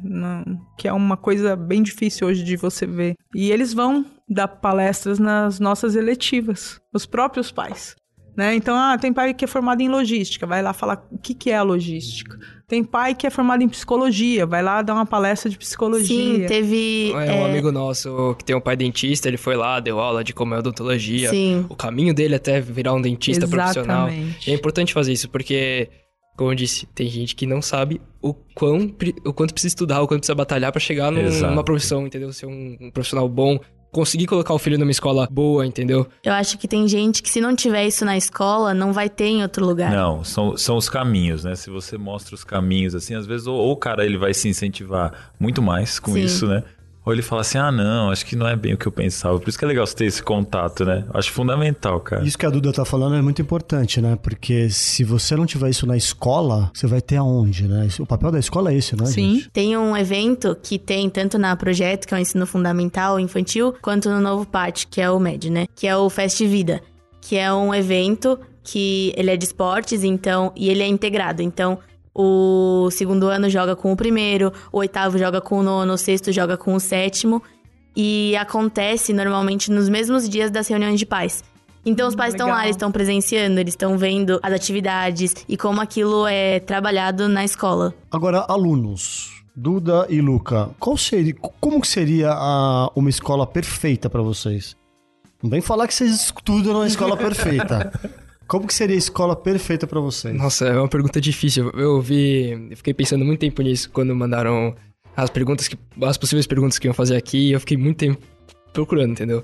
Que é uma coisa bem difícil hoje de você ver. E eles vão dar palestras nas nossas eletivas, os próprios pais. Né? Então, ah, tem pai que é formado em logística, vai lá falar o que, que é a logística. Tem pai que é formado em psicologia, vai lá dar uma palestra de psicologia. Sim, teve. É, um é... amigo nosso que tem um pai dentista, ele foi lá, deu aula de como é odontologia. Sim. O caminho dele até virar um dentista Exatamente. profissional. E é importante fazer isso, porque, como eu disse, tem gente que não sabe o, quão, o quanto precisa estudar, o quanto precisa batalhar para chegar num, numa profissão, entendeu? Ser um, um profissional bom, conseguir colocar o filho numa escola boa, entendeu? Eu acho que tem gente que se não tiver isso na escola, não vai ter em outro lugar. Não, são, são os caminhos, né? Se você mostra os caminhos, assim, às vezes ou, ou o cara ele vai se incentivar muito mais com Sim. isso, né? Ou ele fala assim: ah, não, acho que não é bem o que eu pensava. Por isso que é legal você ter esse contato, né? Acho fundamental, cara. Isso que a Duda tá falando é muito importante, né? Porque se você não tiver isso na escola, você vai ter aonde, né? O papel da escola é esse, né? Sim. Gente? Tem um evento que tem tanto na Projeto, que é o ensino fundamental infantil, quanto no Novo Pátio, que é o MED, né? Que é o Fest Vida, que é um evento que ele é de esportes, então, e ele é integrado. Então, o segundo ano joga com o primeiro, o oitavo joga com o nono, o sexto joga com o sétimo. E acontece normalmente nos mesmos dias das reuniões de pais. Então os pais estão lá, eles estão presenciando, eles estão vendo as atividades e como aquilo é trabalhado na escola. Agora, alunos, Duda e Luca, qual seria, como que seria a, uma escola perfeita para vocês? Não vem falar que vocês estudam numa escola perfeita. Como que seria a escola perfeita para vocês? Nossa, é uma pergunta difícil. Eu vi, eu fiquei pensando muito tempo nisso quando mandaram as perguntas que as possíveis perguntas que iam fazer aqui, eu fiquei muito tempo procurando, entendeu?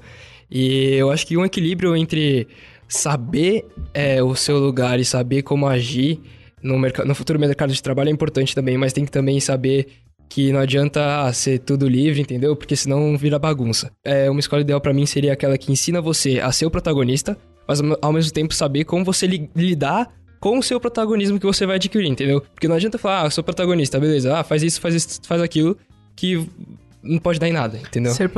E eu acho que um equilíbrio entre saber é, o seu lugar e saber como agir no, mercado, no futuro mercado de trabalho é importante também, mas tem que também saber que não adianta ser tudo livre, entendeu? Porque senão vira bagunça. É, uma escola ideal para mim seria aquela que ensina você a ser o protagonista, mas ao mesmo tempo saber como você li lidar com o seu protagonismo que você vai adquirir, entendeu? Porque não adianta falar, ah, eu sou protagonista, beleza, ah, faz isso, faz isso, faz aquilo, que não pode dar em nada, entendeu? Ser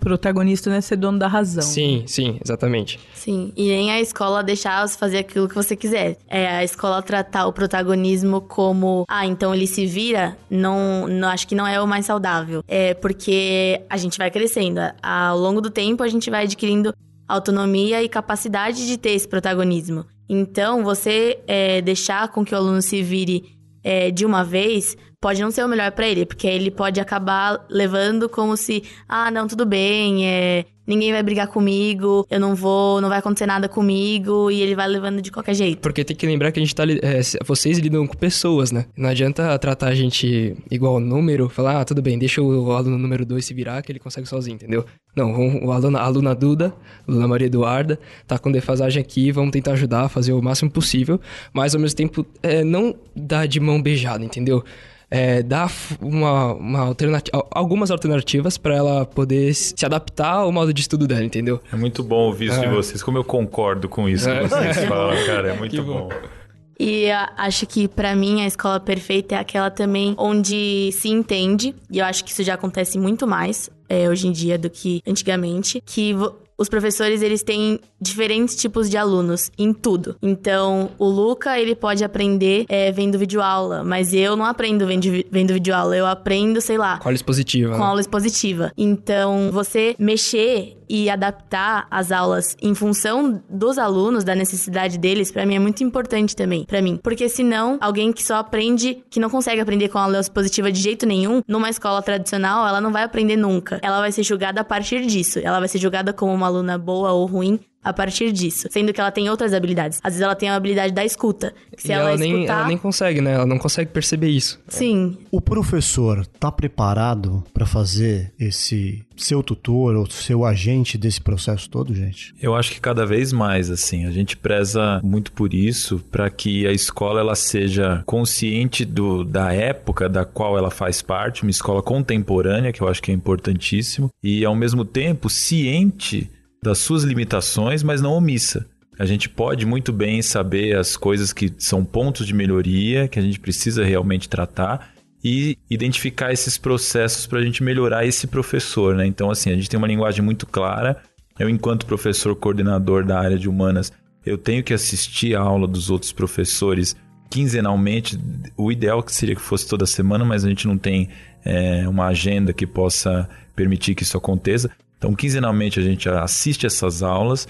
protagonista não é ser dono da razão. Sim, sim, exatamente. Sim, e nem a escola deixar você fazer aquilo que você quiser. É a escola tratar o protagonismo como, ah, então ele se vira, não, não acho que não é o mais saudável. É porque a gente vai crescendo. Ao longo do tempo, a gente vai adquirindo autonomia e capacidade de ter esse protagonismo. Então, você é, deixar com que o aluno se vire é, de uma vez pode não ser o melhor para ele, porque ele pode acabar levando como se, ah, não, tudo bem, é, ninguém vai brigar comigo, eu não vou, não vai acontecer nada comigo, e ele vai levando de qualquer jeito. Porque tem que lembrar que a gente tá, é, vocês lidam com pessoas, né? Não adianta tratar a gente igual número, falar, ah, tudo bem, deixa o aluno número 2 se virar que ele consegue sozinho, entendeu? Não, o aluno, a aluna Duda, a aluna Maria Eduarda, tá com defasagem aqui, vamos tentar ajudar fazer o máximo possível, mas ao mesmo tempo é, não dá de mão beijada, entendeu? É, dar uma, uma alternativa, algumas alternativas para ela poder se adaptar ao modo de estudo dela, entendeu? É muito bom ouvir isso é. de vocês. Como eu concordo com isso que vocês falam, cara. É muito bom. bom. E acho que para mim a escola perfeita é aquela também onde se entende, e eu acho que isso já acontece muito mais é, hoje em dia do que antigamente, que os professores eles têm diferentes tipos de alunos em tudo. Então, o Luca ele pode aprender é, vendo vídeo aula, mas eu não aprendo vendo, vendo vídeo aula, eu aprendo, sei lá, com aula expositiva. Com né? aula expositiva. Então, você mexer e adaptar as aulas em função dos alunos, da necessidade deles, para mim é muito importante também, para mim, porque senão alguém que só aprende, que não consegue aprender com aula expositiva de jeito nenhum, numa escola tradicional, ela não vai aprender nunca. Ela vai ser julgada a partir disso. Ela vai ser julgada como uma aluna boa ou ruim a partir disso. Sendo que ela tem outras habilidades. Às vezes ela tem a habilidade da escuta. se ela, ela, nem, escutar... ela nem consegue, né? Ela não consegue perceber isso. Sim. O professor tá preparado para fazer esse seu tutor ou seu agente desse processo todo, gente? Eu acho que cada vez mais, assim, a gente preza muito por isso, para que a escola ela seja consciente do, da época da qual ela faz parte, uma escola contemporânea, que eu acho que é importantíssimo, e ao mesmo tempo ciente das suas limitações, mas não omissa. A gente pode muito bem saber as coisas que são pontos de melhoria, que a gente precisa realmente tratar e identificar esses processos para a gente melhorar esse professor, né? Então, assim, a gente tem uma linguagem muito clara. Eu, enquanto professor coordenador da área de humanas, eu tenho que assistir a aula dos outros professores quinzenalmente. O ideal seria que fosse toda semana, mas a gente não tem é, uma agenda que possa permitir que isso aconteça. Então, quinzenalmente a gente assiste essas aulas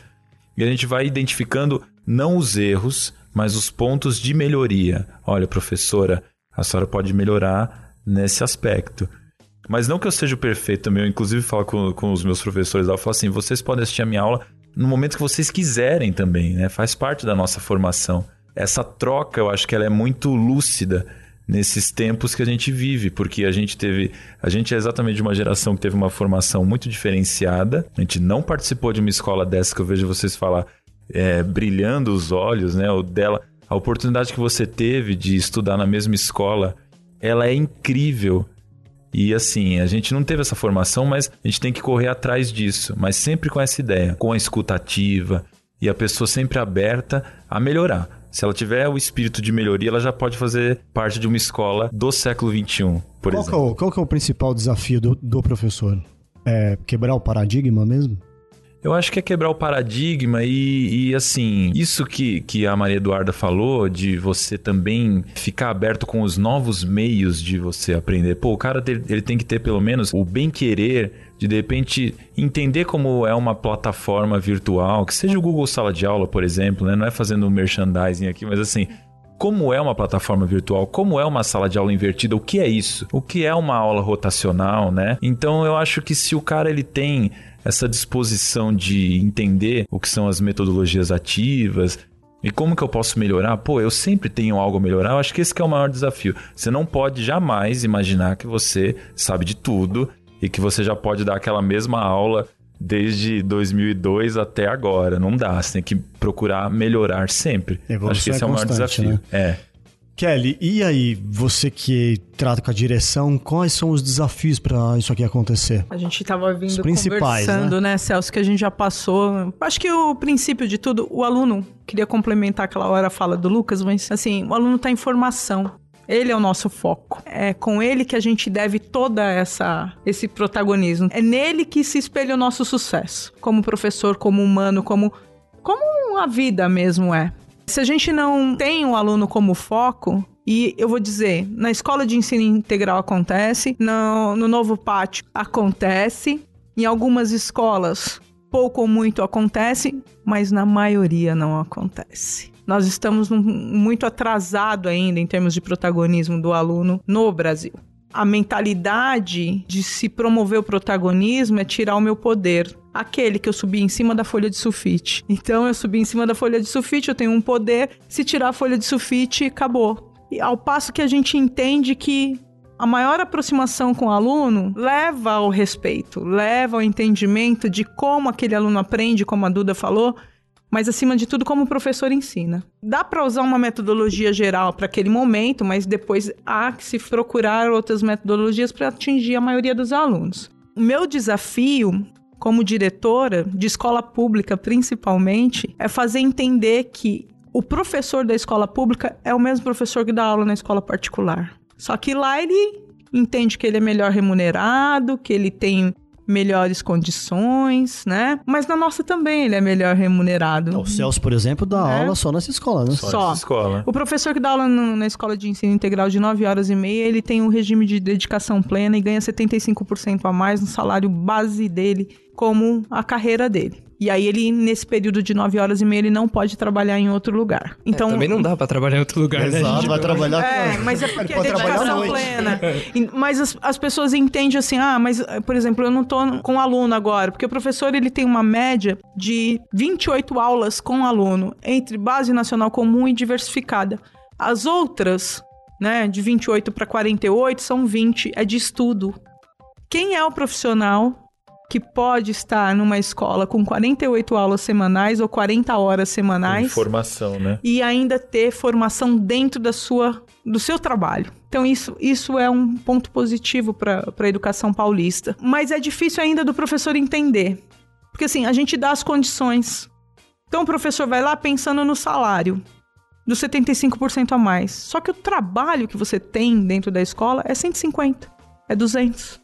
e a gente vai identificando não os erros, mas os pontos de melhoria. Olha, professora, a senhora pode melhorar nesse aspecto. Mas não que eu seja perfeito também, eu inclusive falo com, com os meus professores, eu falo assim, vocês podem assistir a minha aula no momento que vocês quiserem também, né? Faz parte da nossa formação. Essa troca, eu acho que ela é muito lúcida nesses tempos que a gente vive, porque a gente teve, a gente é exatamente de uma geração que teve uma formação muito diferenciada. A gente não participou de uma escola dessa que eu vejo vocês falar é, brilhando os olhos, né? O dela, a oportunidade que você teve de estudar na mesma escola, ela é incrível. E assim, a gente não teve essa formação, mas a gente tem que correr atrás disso, mas sempre com essa ideia, com a escutativa e a pessoa sempre aberta a melhorar. Se ela tiver o espírito de melhoria, ela já pode fazer parte de uma escola do século XXI, por qual exemplo. Que é o, qual que é o principal desafio do, do professor? É quebrar o paradigma mesmo? Eu acho que é quebrar o paradigma e, e, assim, isso que, que a Maria Eduarda falou, de você também ficar aberto com os novos meios de você aprender. Pô, o cara ele tem que ter pelo menos o bem-querer de de repente entender como é uma plataforma virtual, que seja o Google Sala de Aula, por exemplo, né? Não é fazendo merchandising aqui, mas assim, como é uma plataforma virtual, como é uma sala de aula invertida, o que é isso? O que é uma aula rotacional, né? Então eu acho que se o cara ele tem essa disposição de entender o que são as metodologias ativas, E como que eu posso melhorar? Pô, eu sempre tenho algo a melhorar. Eu acho que esse que é o maior desafio. Você não pode jamais imaginar que você sabe de tudo e que você já pode dar aquela mesma aula desde 2002 até agora. Não dá, você tem que procurar melhorar sempre. Evolução Acho que esse é, é o maior desafio. né? É. Kelly, e aí, você que trata com a direção, quais são os desafios para isso aqui acontecer? A gente estava vindo Os principais, conversando, né? Celso, que a gente já passou. Acho que o princípio de tudo, o aluno, queria complementar aquela hora a fala do Lucas, mas assim, o aluno está em formação. Ele é o nosso foco. É com ele que a gente deve toda essa esse protagonismo. É nele que se espelha o nosso sucesso, como professor, como humano, como como a vida mesmo é. Se a gente não tem o aluno como foco, e eu vou dizer, na escola de ensino integral acontece, no, no novo pátio acontece, em algumas escolas pouco ou muito acontece, mas na maioria não acontece. Nós estamos num- muito atrasado ainda em termos de protagonismo do aluno no Brasil. A mentalidade de se promover o protagonismo é tirar o meu poder. Aquele que eu subi em cima da folha de sulfite. Então eu subi em cima da folha de sulfite, eu tenho um poder. Se tirar a folha de sulfite, acabou. E ao passo que a gente entende que a maior aproximação com o aluno leva ao respeito, leva ao entendimento de como aquele aluno aprende, como a Duda falou, mas acima de tudo como o professor ensina. Dá para usar uma metodologia geral para aquele momento, mas depois há que se procurar outras metodologias para atingir a maioria dos alunos. O meu desafio como diretora de escola pública, principalmente, é fazer entender que o professor da escola pública é o mesmo professor que dá aula na escola particular. Só que lá ele entende que ele é melhor remunerado, que ele tem melhores condições, né? Mas na nossa também ele é melhor remunerado. O Celso, por exemplo, dá É. aula só nessa escola, né? Só, Só. nessa escola. O professor que dá aula no- na escola de ensino integral de 9 horas e meia, ele tem um regime de dedicação plena e ganha 75% a mais no salário base dele, como a carreira dele. E aí ele, nesse período de 9 horas e meia, ele não pode trabalhar em outro lugar. Então, Também não dá pra trabalhar em outro lugar, né? Exato, gente? vai trabalhar é, mas é porque é dedicação plena. E- Mas as, as pessoas entendem assim, ah, mas, por exemplo, eu não tô com aluno agora, porque o professor ele tem uma média de 28 aulas com aluno, entre base nacional comum e diversificada. As outras, né, de 28 para 48, são 20, é de estudo. Quem é o profissional que pode estar numa escola com 48 aulas semanais ou 40 horas semanais? Informação, né? e ainda ter formação dentro da sua, do seu trabalho. Então, isso, isso é um ponto positivo para a educação paulista. Mas é difícil ainda do professor entender. Porque, assim, a gente dá as condições. Então, o professor vai lá pensando no salário dos 75% a mais. Só que o trabalho que você tem dentro da escola é 150, é 200.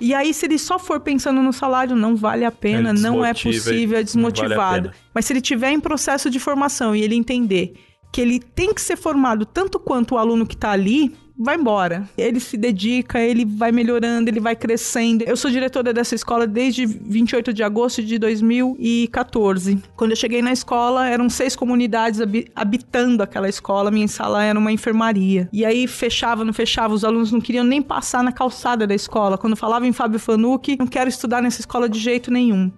E aí, se ele só for pensando no salário, não vale a pena, Ele não é possível, é vale desmotivado. pena. Mas se ele tiver em processo de formação e ele entender que ele tem que ser formado tanto quanto o aluno que está ali, vai embora. Ele se dedica, ele vai melhorando, ele vai crescendo. Eu sou diretora dessa escola desde 28 de agosto de 2014. Quando eu cheguei na escola, eram seis comunidades habi- habitando aquela escola. Minha sala era uma enfermaria. E aí fechava, não fechava, os alunos não queriam nem passar na calçada da escola. Quando falava em Fábio Fanucchi, não quero estudar nessa escola de jeito nenhum.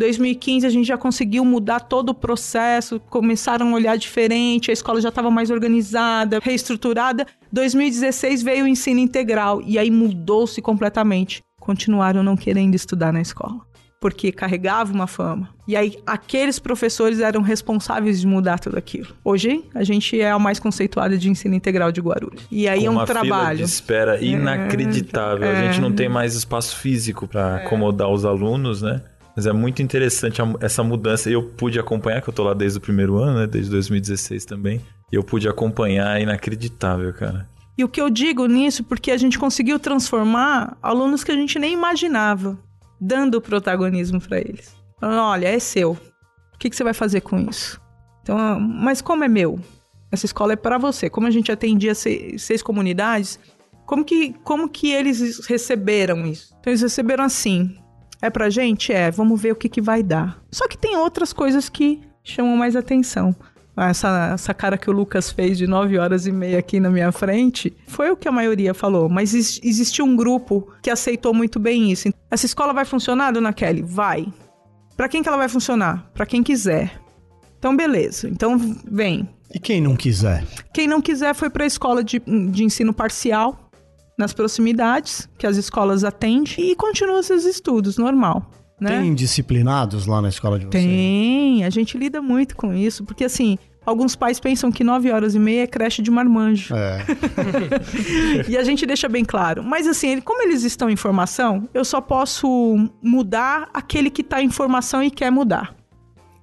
2015 a gente já conseguiu mudar todo o processo, começaram a olhar diferente, a escola já estava mais organizada, reestruturada. 2016 veio o ensino integral e aí mudou-se completamente. Continuaram não querendo estudar na escola, porque carregava uma fama. E aí aqueles professores eram responsáveis de mudar tudo aquilo. Hoje a gente é a mais conceituada de ensino integral de Guarulhos. E aí Com é um uma fila trabalho. de espera inacreditável. A gente não tem mais espaço físico para acomodar os alunos, né? Mas é muito interessante essa mudança. Eu pude acompanhar, que eu tô lá desde o primeiro ano, né? Desde 2016 também. E eu pude acompanhar, é inacreditável, cara. E o que eu digo nisso, porque a gente conseguiu transformar alunos que a gente nem imaginava, dando protagonismo para eles. Falando, olha, é seu. O que, que você vai fazer com isso? Então, ah, mas como é meu? Essa escola é para você. Como a gente atendia seis, seis comunidades, como que, como que eles receberam isso? Então, eles receberam assim. É pra gente? É, vamos ver o que, que vai dar. Só que tem outras coisas que chamam mais atenção. Essa, essa cara que o Lucas fez de 9 horas e meia aqui na minha frente foi o que a maioria falou, mas ex- existiu um grupo que aceitou muito bem isso. Essa escola vai funcionar, dona Kelly? Vai. Pra quem que ela vai funcionar? Pra quem quiser. Então, beleza. Então, vem. E quem não quiser? Quem não quiser foi para a escola de, de ensino parcial, nas proximidades, que as escolas atendem, e continua seus estudos, normal. Né? Tem disciplinados lá na escola de vocês? Tem, a gente lida muito com isso, porque assim, alguns pais pensam que 9 horas e meia é creche de marmanjo. É. e a gente deixa bem claro. Mas assim, como eles estão em formação, eu só posso mudar aquele que está em formação e quer mudar.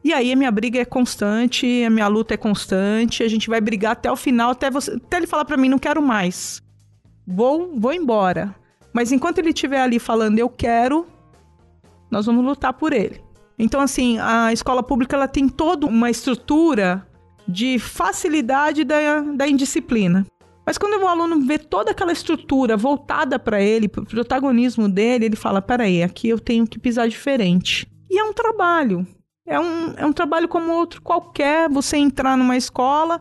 E aí a minha briga é constante, a minha luta é constante, a gente vai brigar até o final, até, você, até ele falar para mim, não quero mais. Vou, vou embora. Mas enquanto ele estiver ali falando, eu quero, nós vamos lutar por ele. Então, assim, a escola pública ela tem toda uma estrutura de facilidade da, da indisciplina. Mas quando o aluno vê toda aquela estrutura voltada para ele, para o protagonismo dele, ele fala: peraí, aqui eu tenho que pisar diferente. E é um trabalho. É um, é um trabalho como outro qualquer. Você entrar numa escola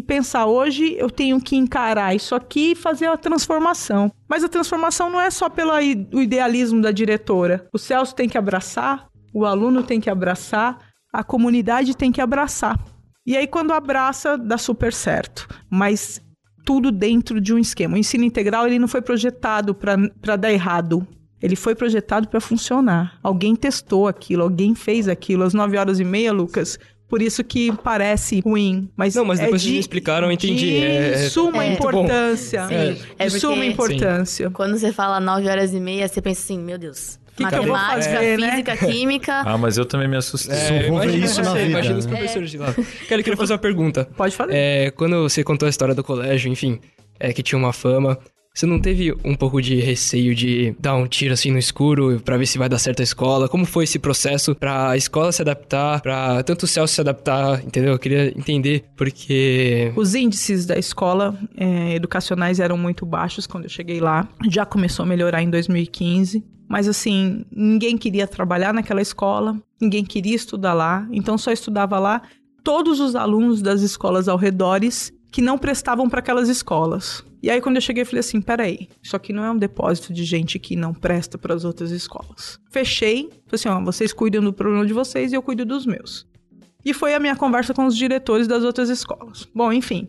e pensar: hoje eu tenho que encarar isso aqui e fazer a transformação. Mas a transformação não é só pelo idealismo da diretora. O Celso tem que abraçar, o aluno tem que abraçar, a comunidade tem que abraçar. E aí, quando abraça, dá super certo. Mas tudo dentro de um esquema. O ensino integral ele não foi projetado para dar errado. Ele foi projetado para funcionar. Alguém testou aquilo, alguém fez aquilo. Às 9 horas e meia, Lucas, por isso que parece ruim. Mas não, mas é depois de, vocês me explicaram, eu entendi. De é, suma é, importância. Sim, é de suma porque- importância. Quando você fala 9 horas e meia, você pensa assim, meu Deus. Que que eu matemática, fazer, né? física, química. Ah, mas eu também me assustei. Só vou ver isso na você, vida, Imagina os né? professores de lá. Cara, eu queria fazer uma pergunta. Pode falar. É, quando você contou a história do colégio, enfim, é, que tinha uma fama, você não teve um pouco de receio de dar um tiro assim no escuro pra ver se vai dar certo a escola? Como foi esse processo pra escola se adaptar, pra tanto o Celso se adaptar, entendeu? Eu queria entender, porque... Os índices da escola eh, educacionais eram muito baixos quando eu cheguei lá. Já começou a melhorar em 2015. Mas assim, ninguém queria trabalhar naquela escola, ninguém queria estudar lá, então só estudava lá todos os alunos das escolas ao redores que não prestavam para aquelas escolas. E aí quando eu cheguei, eu falei assim, peraí, isso aqui não é um depósito de gente que não presta para as outras escolas. Fechei, falei assim, ó, vocês cuidam do problema de vocês e eu cuido dos meus. E foi a minha conversa com os diretores das outras escolas. Bom, enfim.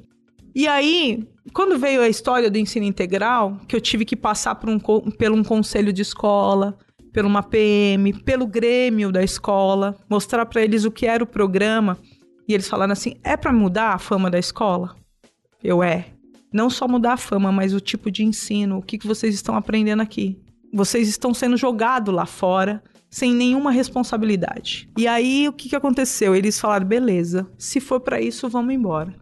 E aí, quando veio a história do ensino integral, que eu tive que passar por um, pelo um conselho de escola, por uma PM, pelo grêmio da escola, mostrar para eles o que era o programa, e eles falaram assim: é para mudar a fama da escola? Eu é. Não só mudar a fama, mas o tipo de ensino, o que, que vocês estão aprendendo aqui. Vocês estão sendo jogados lá fora sem nenhuma responsabilidade. E aí o que, que aconteceu? Eles falaram: beleza, se for para isso, vamos embora.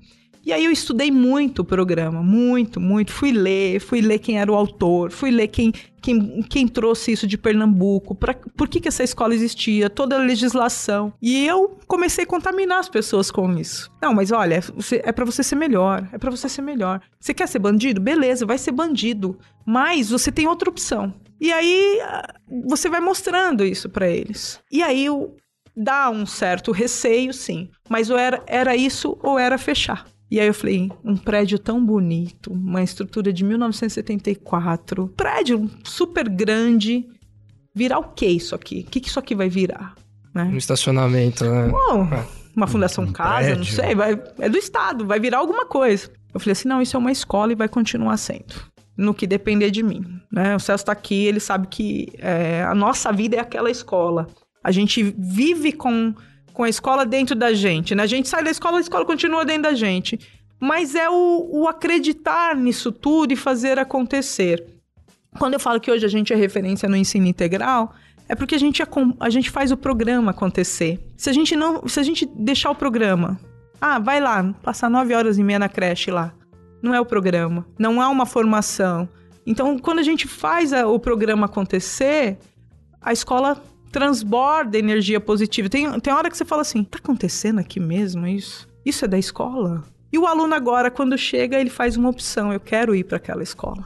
E aí eu estudei muito o programa, muito, muito. Fui ler, fui ler quem era o autor, fui ler quem, quem, quem trouxe isso de Pernambuco, pra, por que, que essa escola existia, toda a legislação. E eu comecei a contaminar as pessoas com isso. Não, mas olha, é pra você ser melhor, é pra você ser melhor. Você quer ser bandido? Beleza, vai ser bandido. Mas você tem outra opção. E aí ah, você vai mostrando isso pra eles. E aí dá um certo receio, sim. Mas ou era, era isso ou era fechar. E aí eu falei, um prédio tão bonito, uma estrutura de 1974, prédio super grande, virar o que isso aqui? O que, que isso aqui vai virar? Um Né? estacionamento, né? Bom, uma fundação um casa, não prédio. sei, vai, é do Estado, vai virar alguma coisa. Eu falei assim, não, isso é uma escola e vai continuar sendo. No que depender de mim. Né? O Celso tá aqui, ele sabe que é, a nossa vida é aquela escola. A gente vive com, com a escola dentro da gente. Né? A gente sai da escola, a escola continua dentro da gente. Mas é o, o acreditar nisso tudo e fazer acontecer. Quando eu falo que hoje a gente é referência no ensino integral, é porque a gente, a gente faz o programa acontecer. Se a gente não, se a gente deixar o programa, ah, vai lá, passar nove horas e meia na creche lá. Não é o programa, não há uma formação. Então, quando a gente faz a- o programa acontecer, a escola transborda energia positiva. Tem, tem hora que você fala assim, tá acontecendo aqui mesmo isso? Isso é da escola? E o aluno agora, quando chega, ele faz uma opção, eu quero ir para aquela escola.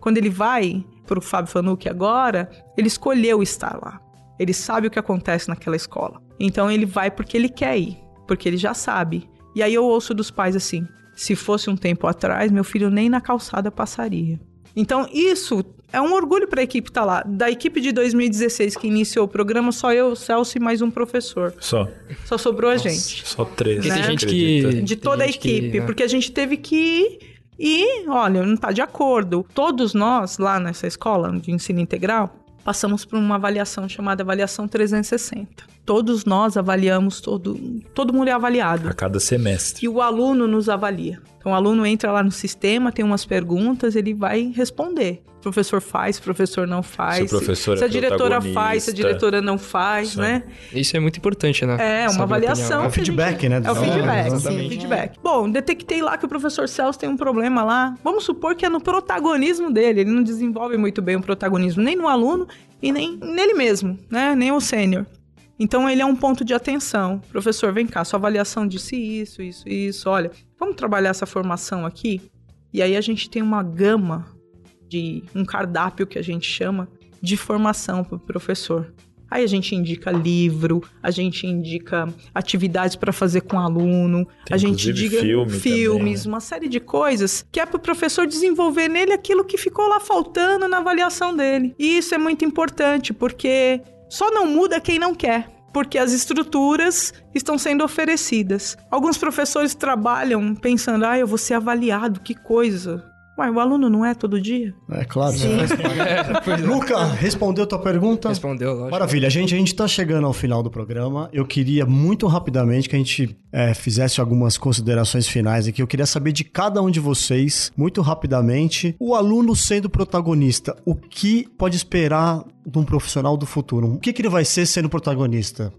Quando ele vai para o Fábio Fanucchi agora, ele escolheu estar lá. Ele sabe o que acontece naquela escola. Então ele vai porque ele quer ir, porque ele já sabe. E aí eu ouço dos pais assim: se fosse um tempo atrás, meu filho nem na calçada passaria. Então isso é um orgulho para a equipe estar tá lá. Da equipe de 2016 que iniciou o programa, só eu, o Celso e mais um professor. Só. Só sobrou Nossa, a gente. Só três. Né? tem gente que... De toda a equipe. Que, né? Porque a gente teve que ir e, olha, não está de acordo. Todos nós, lá nessa escola de ensino integral, passamos por uma avaliação chamada avaliação 360. Todos nós avaliamos, todo, todo mundo é avaliado. A cada semestre. E o aluno nos avalia. Então o aluno entra lá no sistema, tem umas perguntas, ele vai responder. O professor faz, o professor não faz. Se, professor se, é a diretora faz, se a diretora não faz, Sim. né? Isso é muito importante, né? É, uma avaliação. É o feedback, gente... né? É o feedback, é, sim, feedback. Bom, detectei lá que o professor Celso tem um problema lá. Vamos supor que é no protagonismo dele. Ele não desenvolve muito bem o protagonismo, nem no aluno e nem nele mesmo, né? Nem o sênior. Então ele é um ponto de atenção. Professor, vem cá, sua avaliação disse isso, isso, isso. Olha, vamos trabalhar essa formação aqui? E aí a gente tem uma gama de um cardápio que a gente chama de formação para o professor. Aí a gente indica livro, a gente indica atividades para fazer com o aluno, Tem a gente indica filme filmes, também, né? uma série de coisas que é para o professor desenvolver nele aquilo que ficou lá faltando na avaliação dele. E isso é muito importante porque só não muda quem não quer porque as estruturas estão sendo oferecidas. Alguns professores trabalham pensando, ah, eu vou ser avaliado, que coisa. Ué, o aluno não é todo dia? É claro. É, Luca, respondeu tua pergunta? Respondeu, lógico. Maravilha. A gente, a gente tá chegando ao final do programa. Eu queria muito rapidamente que a gente é, fizesse algumas considerações finais aqui. Eu queria saber de cada um de vocês, muito rapidamente, o aluno sendo protagonista, o que pode esperar de um profissional do futuro? O que, que ele vai ser sendo protagonista?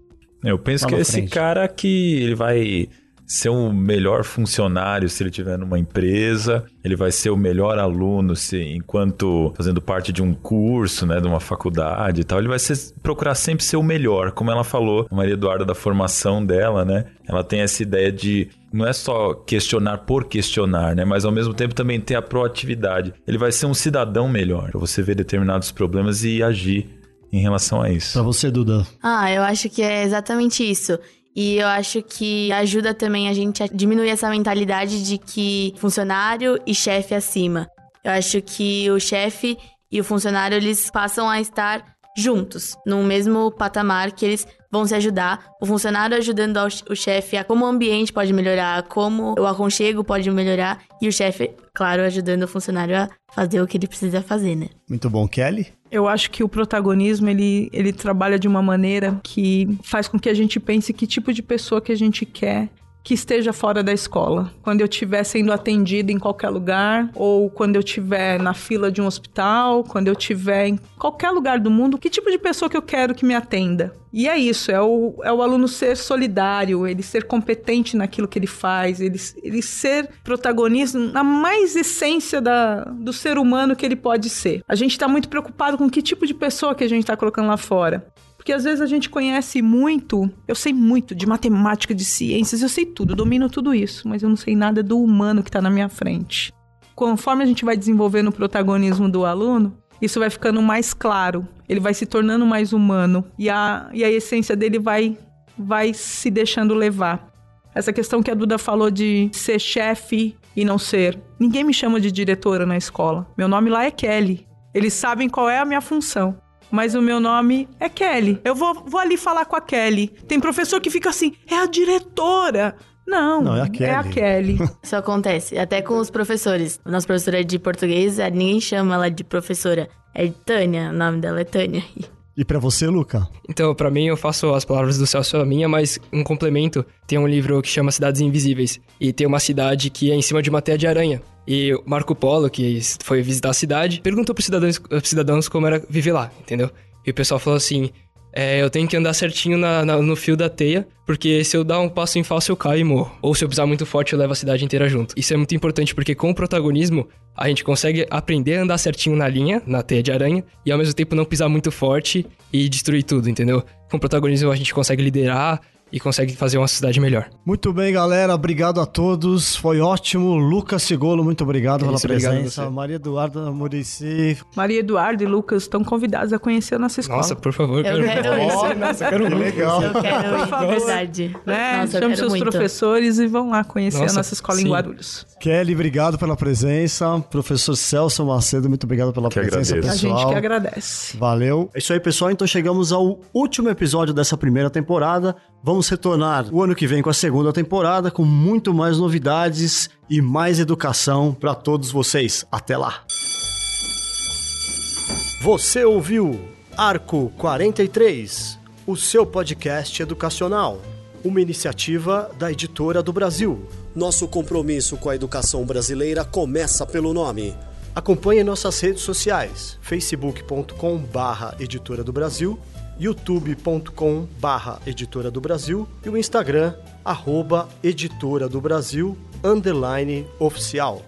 Eu penso que é esse cara que ele vai ser o melhor funcionário se ele estiver numa empresa, ele vai ser o melhor aluno se enquanto fazendo parte de um curso, né, de uma faculdade e tal, ele vai ser, procurar sempre ser o melhor, como ela falou, a Maria Eduarda da formação dela, né? Ela tem essa ideia de não é só questionar por questionar, né? Mas ao mesmo tempo também ter a proatividade. Ele vai ser um cidadão melhor, para você ver determinados problemas e agir em relação a isso. Para você, Duda. Ah, eu acho que é exatamente isso. E eu acho que ajuda também a gente a diminuir essa mentalidade de que funcionário e chefe acima. Eu acho que o chefe e o funcionário eles passam a estar juntos, no mesmo patamar que eles vão se ajudar. O funcionário ajudando o chefe a como o ambiente pode melhorar, como o aconchego pode melhorar, e o chefe, claro, ajudando o funcionário a fazer o que ele precisa fazer, né? Muito bom, Kelly. Eu acho que o protagonismo ele, ele trabalha de uma maneira que faz com que a gente pense que tipo de pessoa que a gente quer que esteja fora da escola. Quando eu estiver sendo atendida em qualquer lugar, ou quando eu estiver na fila de um hospital, quando eu estiver em qualquer lugar do mundo, que tipo de pessoa que eu quero que me atenda? E é isso, é o, é o aluno ser solidário, ele ser competente naquilo que ele faz, ele, ele ser protagonista na mais essência da, do ser humano que ele pode ser. A gente está muito preocupado com que tipo de pessoa que a gente está colocando lá fora. Porque às vezes a gente conhece muito, eu sei muito de matemática, de ciências, eu sei tudo, domino tudo isso, mas eu não sei nada do humano que está na minha frente. Conforme a gente vai desenvolvendo o protagonismo do aluno, isso vai ficando mais claro, ele vai se tornando mais humano e a, e a essência dele vai, vai se deixando levar. Essa questão que a Duda falou de ser chefe e não ser. Ninguém me chama de diretora na escola. Meu nome lá é Kelly. Eles sabem qual é a minha função mas o meu nome é Kelly. Eu vou, vou ali falar com a Kelly. Tem professor que fica assim, é a diretora. Não, Não é, a Kelly. é a Kelly. Isso acontece, até com os professores. Nossa professora de português, é, ninguém chama ela de professora. É Tânia, o nome dela é Tânia. E para você, Luca? Então, para mim, eu faço as palavras do Celso a minha, mas um complemento. Tem um livro que chama Cidades Invisíveis. E tem uma cidade que é em cima de uma teia de aranha. E Marco Polo, que foi visitar a cidade, perguntou pros cidadãos, cidadãos como era viver lá, entendeu? E o pessoal falou assim: é, eu tenho que andar certinho na, na, no fio da teia, porque se eu dar um passo em falso eu caio e morro. Ou se eu pisar muito forte eu levo a cidade inteira junto. Isso é muito importante porque com o protagonismo a gente consegue aprender a andar certinho na linha, na teia de aranha, e ao mesmo tempo não pisar muito forte e destruir tudo, entendeu? Com o protagonismo a gente consegue liderar e consegue fazer uma cidade melhor. Muito bem, galera. Obrigado a todos. Foi ótimo. Lucas Sigolo, muito obrigado É pela isso, obrigado a presença. você. Maria Eduarda Murici. Maria Eduardo e Lucas estão convidados a conhecer a nossa escola. Nossa, por favor. Eu quero isso. Nossa, eu quero Que muito. legal. Eu quero Por ir, favor. verdade. né? Nossa, Chame quero seus muito. professores e vão lá conhecer Nossa, a nossa escola em sim. Guarulhos. Kelly, obrigado pela presença. Professor Celso Macedo, muito obrigado pela Que presença, agradeço. A pessoal. gente que agradece. Valeu. É isso aí, pessoal. Então chegamos ao último episódio dessa primeira temporada. Vamos retornar o ano que vem com a segunda temporada, com muito mais novidades e mais educação para todos vocês. Até lá. Você ouviu Arco 43, o seu podcast educacional, uma iniciativa da Editora do Brasil. Nosso compromisso com a educação brasileira começa pelo nome. Acompanhe nossas redes sociais: facebook.com barra Editora do Brasil, youtube.com barra Editora do Brasil e o Instagram, arroba Editora do Brasil, underline oficial.